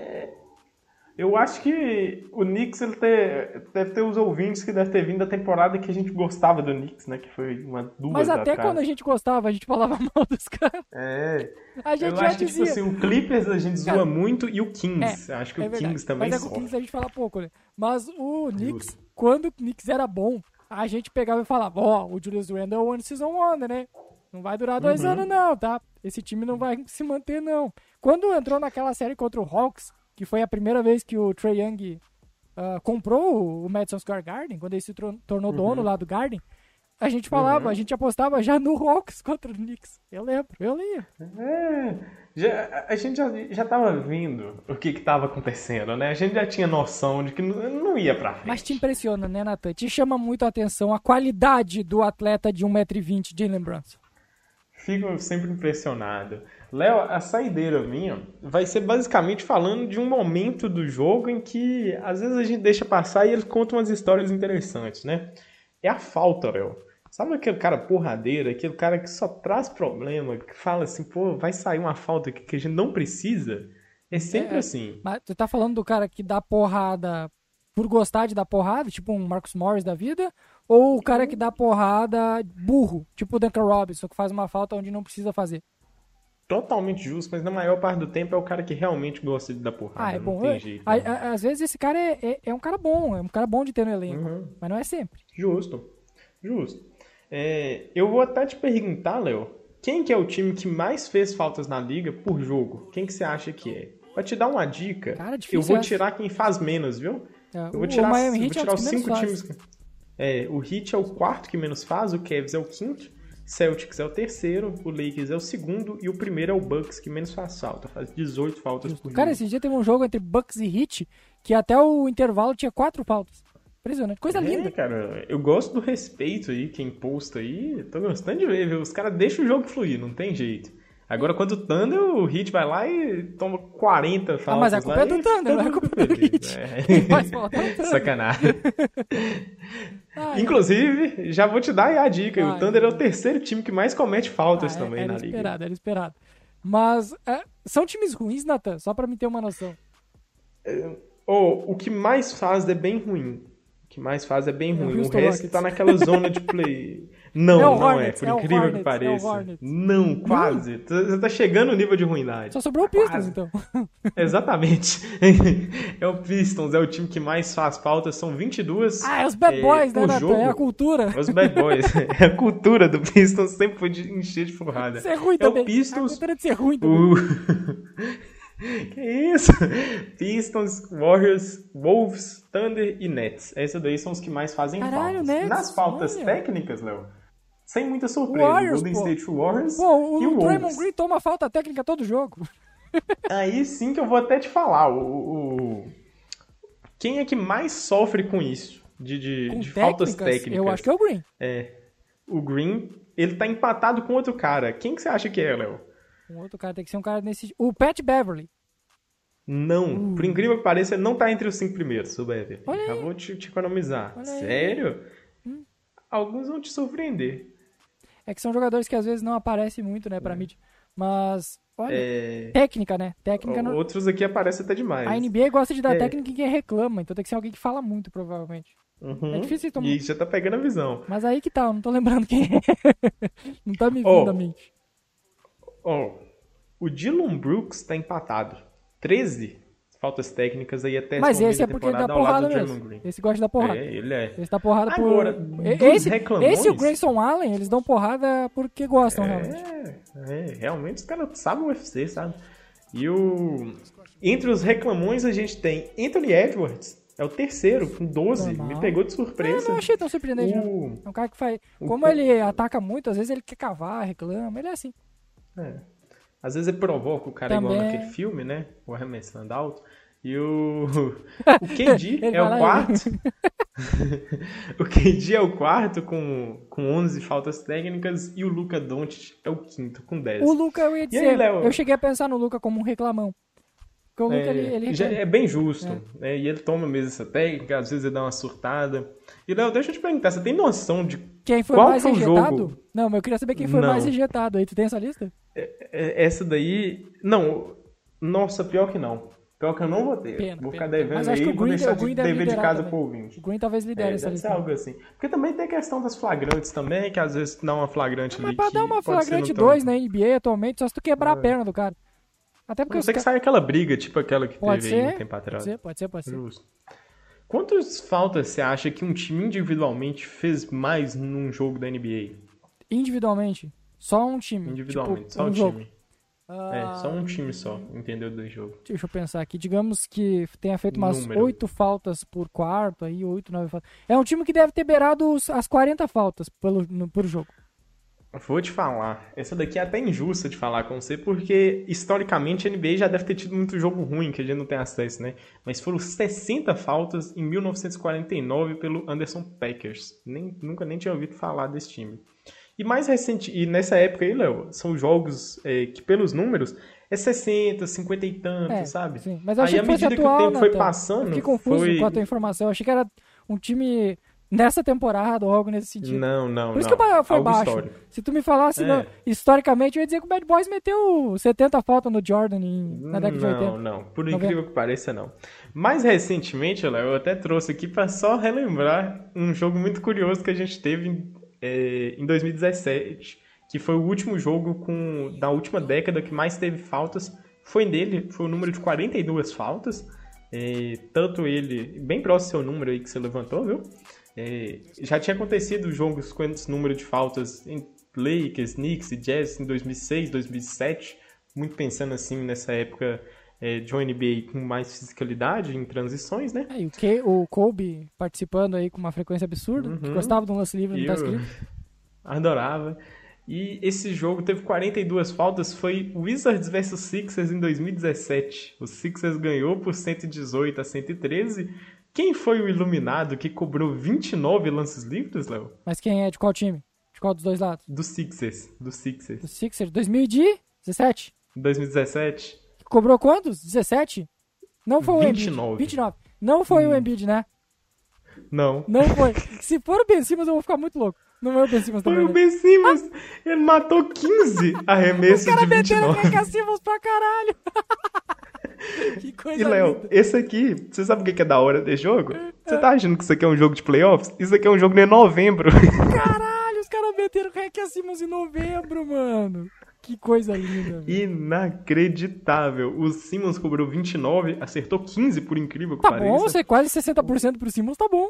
Eu acho que o Knicks ele ter- deve ter os ouvintes que deve ter vindo da temporada que a gente gostava do Knicks, né? Que foi uma duas Mas até atrás. quando a gente gostava, a gente falava mal dos caras. É. A gente Eu já acho que, dizia. tipo assim, o Clippers a gente Cara, zoa muito e o Kings. acho que é o verdade. Kings também Mas é que o. Kings a gente fala pouco, né? Mas o Knicks, Justo. quando o Knicks era bom, a gente pegava e falava, ó, o Julius Randle é o One Season Wonder, né? Não vai durar dois Uhum. anos não, tá? Esse time não vai se manter não. Quando entrou naquela série contra o Hawks, que foi a primeira vez que o Trae Young ah, comprou o Madison Square Garden, quando ele se tornou Uhum. dono lá do Garden, a gente falava, a gente apostava já no Hawks contra o Knicks. Eu lembro, eu lia. É, já, a gente já, já tava vendo o que que tava acontecendo, né? A gente já tinha noção de que não, não ia pra frente. Mas te impressiona, né, Nathan? Te chama muito a atenção a qualidade do atleta de 1,20m, Jalen Brunson. Fico sempre impressionado. Léo, a saideira minha vai ser basicamente falando de um momento do jogo em que às vezes a gente deixa passar e eles contam umas histórias interessantes, né? É a falta, Léo. Sabe aquele cara porradeiro, aquele cara que só traz problema, que fala assim, pô, vai sair uma falta que a gente não precisa? É sempre É, assim. Mas tu tá falando do cara que dá porrada por gostar de dar porrada, tipo um Marcus Morris da vida, ou o cara que dá porrada burro, tipo o Duncan Robinson, que faz uma falta onde não precisa fazer. Totalmente justo, mas na maior parte do tempo é o cara que realmente gosta de dar porrada. Ah, é não bom. tem É- jeito. às vezes esse cara é, é, é um cara bom, é um cara bom de ter no elenco, Uhum. mas não é sempre. Justo, justo. É, eu vou até te perguntar, Léo, quem que é o time que mais fez faltas na liga por jogo? Quem que você acha que é? Pra te dar uma dica, Cara, eu vou tirar quem faz menos, viu? É, Eu vou o- tirar, o Miami vou é tirar dos os cinco times. É, o Heat é o quarto que menos faz, o Cavs é o quinto, Celtics é o terceiro, o Lakers é o segundo e o primeiro é o Bucks que menos faz falta, faz 18 faltas por Cara, jogo. esse dia teve um jogo entre Bucks e Heat que até o intervalo tinha quatro faltas. Impressionante, coisa É, linda. cara, eu gosto do respeito aí, quem posta aí. Tô gostando de ver, viu? Os caras deixam o jogo fluir, não tem jeito. Agora, quando o Thunder, o Hit vai lá e toma 40 faltas. Ah, mas a culpa lá é do Thunder, não é todo culpa do. Heat. É. É Thunder. Sacanagem. É. Inclusive, já vou te dar aí a dica. Ah, o Thunder é o terceiro time que mais comete faltas Ah, também era na liga. esperado, era esperado. Mas é, são times ruins, Nathan, só pra me ter uma noção. Oh, o que mais faz é bem ruim. O que mais faz é bem É o ruim. O Houston resto tá naquela zona de play. Não, É o não Hornets, é. Por é o incrível Hornets, que é o pareça. Não, quase. Você tá chegando no nível de ruindade. Só sobrou o Pistons, Quase. então. Exatamente. é o Pistons, é o time que mais faz faltas, são 22. Ah, é os bad É, boys, né, o Natan? É a cultura. Os bad boys. É a cultura do Pistons sempre foi de encher de porrada. Ser ruim é também. o Pistons, A cultura de ser ruim também. o... que isso? Pistons, Warriors, Wolves, Thunder e Nets. Esses daí são os que mais fazem Caralho, faltas. Nets, Nas faltas olha. técnicas, Léo, sem muita surpresa. Warriors, Golden. State Warriors Pô, e o, o Draymond. Green toma falta técnica todo jogo. Aí sim que eu vou até te falar. O, o- Quem é que mais sofre com isso? De, de, de faltas técnicas, técnicas. Eu acho que é o Green. É. O Green, ele tá empatado com outro cara. Quem que você acha que é, Léo? Um outro cara tem que ser um cara nesse. O Pat Beverly. Não. Por incrível que pareça, ele não tá entre os cinco primeiros, o Beverly. Olha aí. Já vou te, te economizar. Olha aí. Hum. Sério? Alguns vão te surpreender. É que são jogadores que às vezes não aparecem muito, né, pra mídia. Mas, olha, É, técnica, né? Técnica no... Outros aqui aparecem até demais. A NBA gosta de dar É. técnica em quem reclama, então tem que ser alguém que fala muito, provavelmente. Uhum. É difícil tomar- E já tá pegando a visão. Mas aí que tá, eu não tô lembrando quem é. não tá me vindo Oh. à mente. Ó, o Dylan Brooks tá empatado. 13 faltas técnicas aí até Mas esse é porque ele dá porrada mesmo. Esse gosta dar porrada. É, ele é. Esse dá porrada Agora, por. Esse, esse e o Grayson Allen, eles dão porrada porque gostam, realmente. É, é, realmente os caras sabem o UFC, sabe? E o. Entre os reclamões a gente tem Anthony Edwards, é o terceiro, com 12. Normal. Me pegou de Eu surpresa. não achei tão surpreendente. O- É um cara que faz. Como ele ataca muito, às vezes ele quer cavar, reclama. Ele é assim. É. Às vezes ele provoca o cara igual Também. naquele filme, né? O arremessando alto. E o. O KD Ele é o quarto. o KD é o quarto com, com 11 faltas técnicas e o Luca Doncic é o quinto com 10. O Luca, eu ia E dizer. aí, Léo? eu cheguei a pensar no Luca como um reclamão. Porque o Luca, É, ele, ele é bem justo. né? E ele toma mesmo essa técnica, às vezes ele dá uma surtada. E Léo, deixa eu te perguntar, você tem noção de Quem foi qual mais foi o rejeitado? jogo? Não, mas eu queria saber quem foi Não. mais rejeitado aí. Tu tem essa lista? É, essa daí. Não, nossa, pior que não. Pior que eu não vou ter. Pena, vou ficar pena. devendo Mas aí e vou deixar de deve dever de casa também. pro ouvinte. O Green talvez lidere É, essa lista. algo assim. Porque também tem a questão das flagrantes também, que às vezes dá uma flagrante Mas ali. pra que dar uma pode flagrante no tom. 2 na NBA atualmente, só se tu quebrar a perna do cara. Até porque Não os sei que ca- sai aquela briga, tipo aquela que Pode teve aí ser, um tempo Pode atrás. ser, pode ser, pode ser. Justo. Quantas faltas você acha que um time individualmente fez mais num jogo da NBA? Individualmente. Só um time. Individualmente, tipo, só um, jogo. time. Ah, É, só um time só, entendeu? Do jogo. Deixa eu pensar aqui. Digamos que tenha feito umas. 8 faltas por quarto, aí 8, 9 faltas. É um time que deve ter beirado as 40 faltas pelo, no, por jogo. Vou te falar, essa daqui é até injusta de falar com você, porque historicamente a NBA já deve ter tido muito jogo ruim, que a gente não tem acesso, né? Mas foram 60 faltas em 1949 pelo Anderson Packers. Nem, nunca nem tinha ouvido falar desse time. E mais recente, e nessa época aí, Léo, são jogos é, que pelos números é 60, 50 e tanto, É, sabe? sim. Mas eu Aí achei à que fosse medida que o atual, tempo foi Nathan. passando, Eu fiquei confuso foi... com a tua informação. Eu achei que era um time nessa temporada ou algo nesse sentido. Não, não, Por isso não. que o ba- foi Algo baixo. histórico. Se tu me falasse É. no- historicamente, eu ia dizer que o Bad Boys meteu 70 faltas no Jordan em- na década de não, 80. Não, por 90. incrível que pareça, não. Mais recentemente, Léo, eu até trouxe aqui para só relembrar um jogo muito curioso que a gente teve em, é, em 2017, que foi o último jogo com, da última década que mais teve faltas. Foi nele, foi o número de 42 faltas. É, tanto ele, bem próximo ao seu número aí que você levantou, viu? É, já tinha acontecido jogos com esse número de faltas em Lakers, Knicks e Jazz em 2006, 2007, muito pensando assim nessa época é, de uma NBA com mais fisicalidade em transições, né? É, e o, Ke- o Kobe participando aí com uma frequência absurda, que Uhum. gostava de um lance livre, não tá escrito. adorava. E esse jogo teve 42 faltas, foi Wizards vs Sixers em 2017. O Sixers ganhou por 118 a 113. Quem foi o iluminado que cobrou 29 lances livres, Léo? Mas quem é? De qual time? De qual dos dois lados? Do Sixers, do Sixers. Do Sixers, 2017. 2017. Cobrou quantos? 17? Não foi o Embiid. 29. 29. Não foi o Embiid, né? Não. Não foi. Se for o Ben Simmons, eu vou ficar muito louco. Não é o Ben Simmons Foi também, o né? Ben Simmons. Ele matou 15 arremessos Os caras de meteram 29. o Simmons pra caralho. Que coisa E, Léo, esse aqui, você sabe o que é da hora desse jogo? Você tá achando que isso aqui é um jogo de playoffs? Isso aqui é um jogo de novembro. Caralho, os caras meteram Hack Simmons em novembro, mano. Que coisa linda, velho. Inacreditável. O Simmons cobrou 29, acertou 15, por incrível que Tá pareça. bom, você quase 60% pro Simmons, tá bom.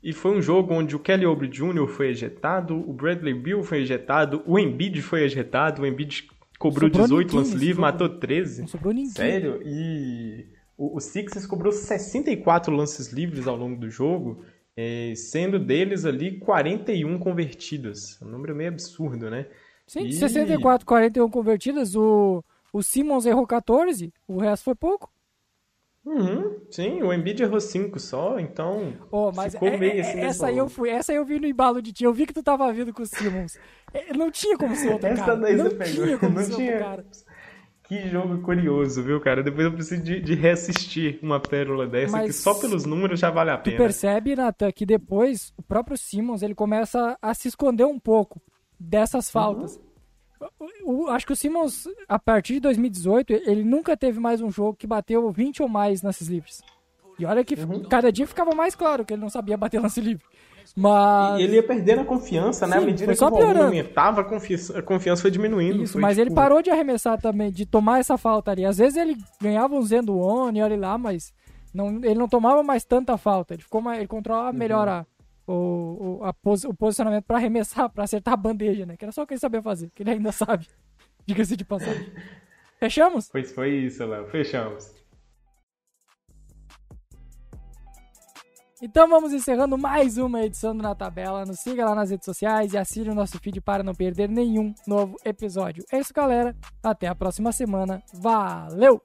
E foi um jogo onde o Kelly Oubre Jr. foi ejetado, o Bradley Bill foi ejetado, o Embiid foi ejetado, o Embiid cobrou Sobrou 18 ninguém lance livre, matou 13. Não sobrou ninguém. Sério? E o, o Sixers cobrou 64 lances livres ao longo do jogo, eh, sendo deles ali 41 convertidos. Um número meio absurdo, né? Sim, E- 64, 41 convertidas, o, o Simmons errou 14, o resto foi pouco. Uhum, sim, o Embiid errou 5 só, então Oh, mas ficou é- meio é- assim. essa aí eu fui, essa eu vi no embalo de ti. Eu vi que tu tava vindo com o Simmons. É, Não tinha como ser outro Essa cara. daí não você pegou. tinha como Não ser tinha. outro cara. Que jogo curioso, viu, cara? Depois eu preciso de, de reassistir uma pérola dessa, Mas que só pelos números já vale a Tu pena. percebe, Nathan, que depois o próprio Simmons ele começa a se esconder um pouco dessas faltas. O- o- acho que o Simmons, a partir de 2018, ele nunca teve mais um jogo que bateu 20 ou mais lances livres. E olha que Uhum. cada dia ficava mais claro que ele não sabia bater lance livre. Mas. E ele ia perdendo a confiança, né? À Sim, medida foi que o volume aumentava, a confiança, a confiança foi diminuindo. Isso, Foi, mas ele tipo, parou de arremessar também, de tomar essa falta ali. Às vezes ele ganhava um zendo one, olha lá, mas não, ele não tomava mais tanta falta. Ele ficou mais, ele controlava melhor a, o, o, a pos- o posicionamento pra arremessar, pra acertar a bandeja, né? Que era só o que ele sabia fazer, que ele ainda sabe. Diga-se de passagem. Fechamos? Pois foi isso, Léo. Fechamos. Então vamos encerrando mais uma edição do Na Tabela. Nos siga lá nas redes sociais e assine o nosso feed para não perder nenhum novo episódio. É isso, galera. Até a próxima semana. Valeu!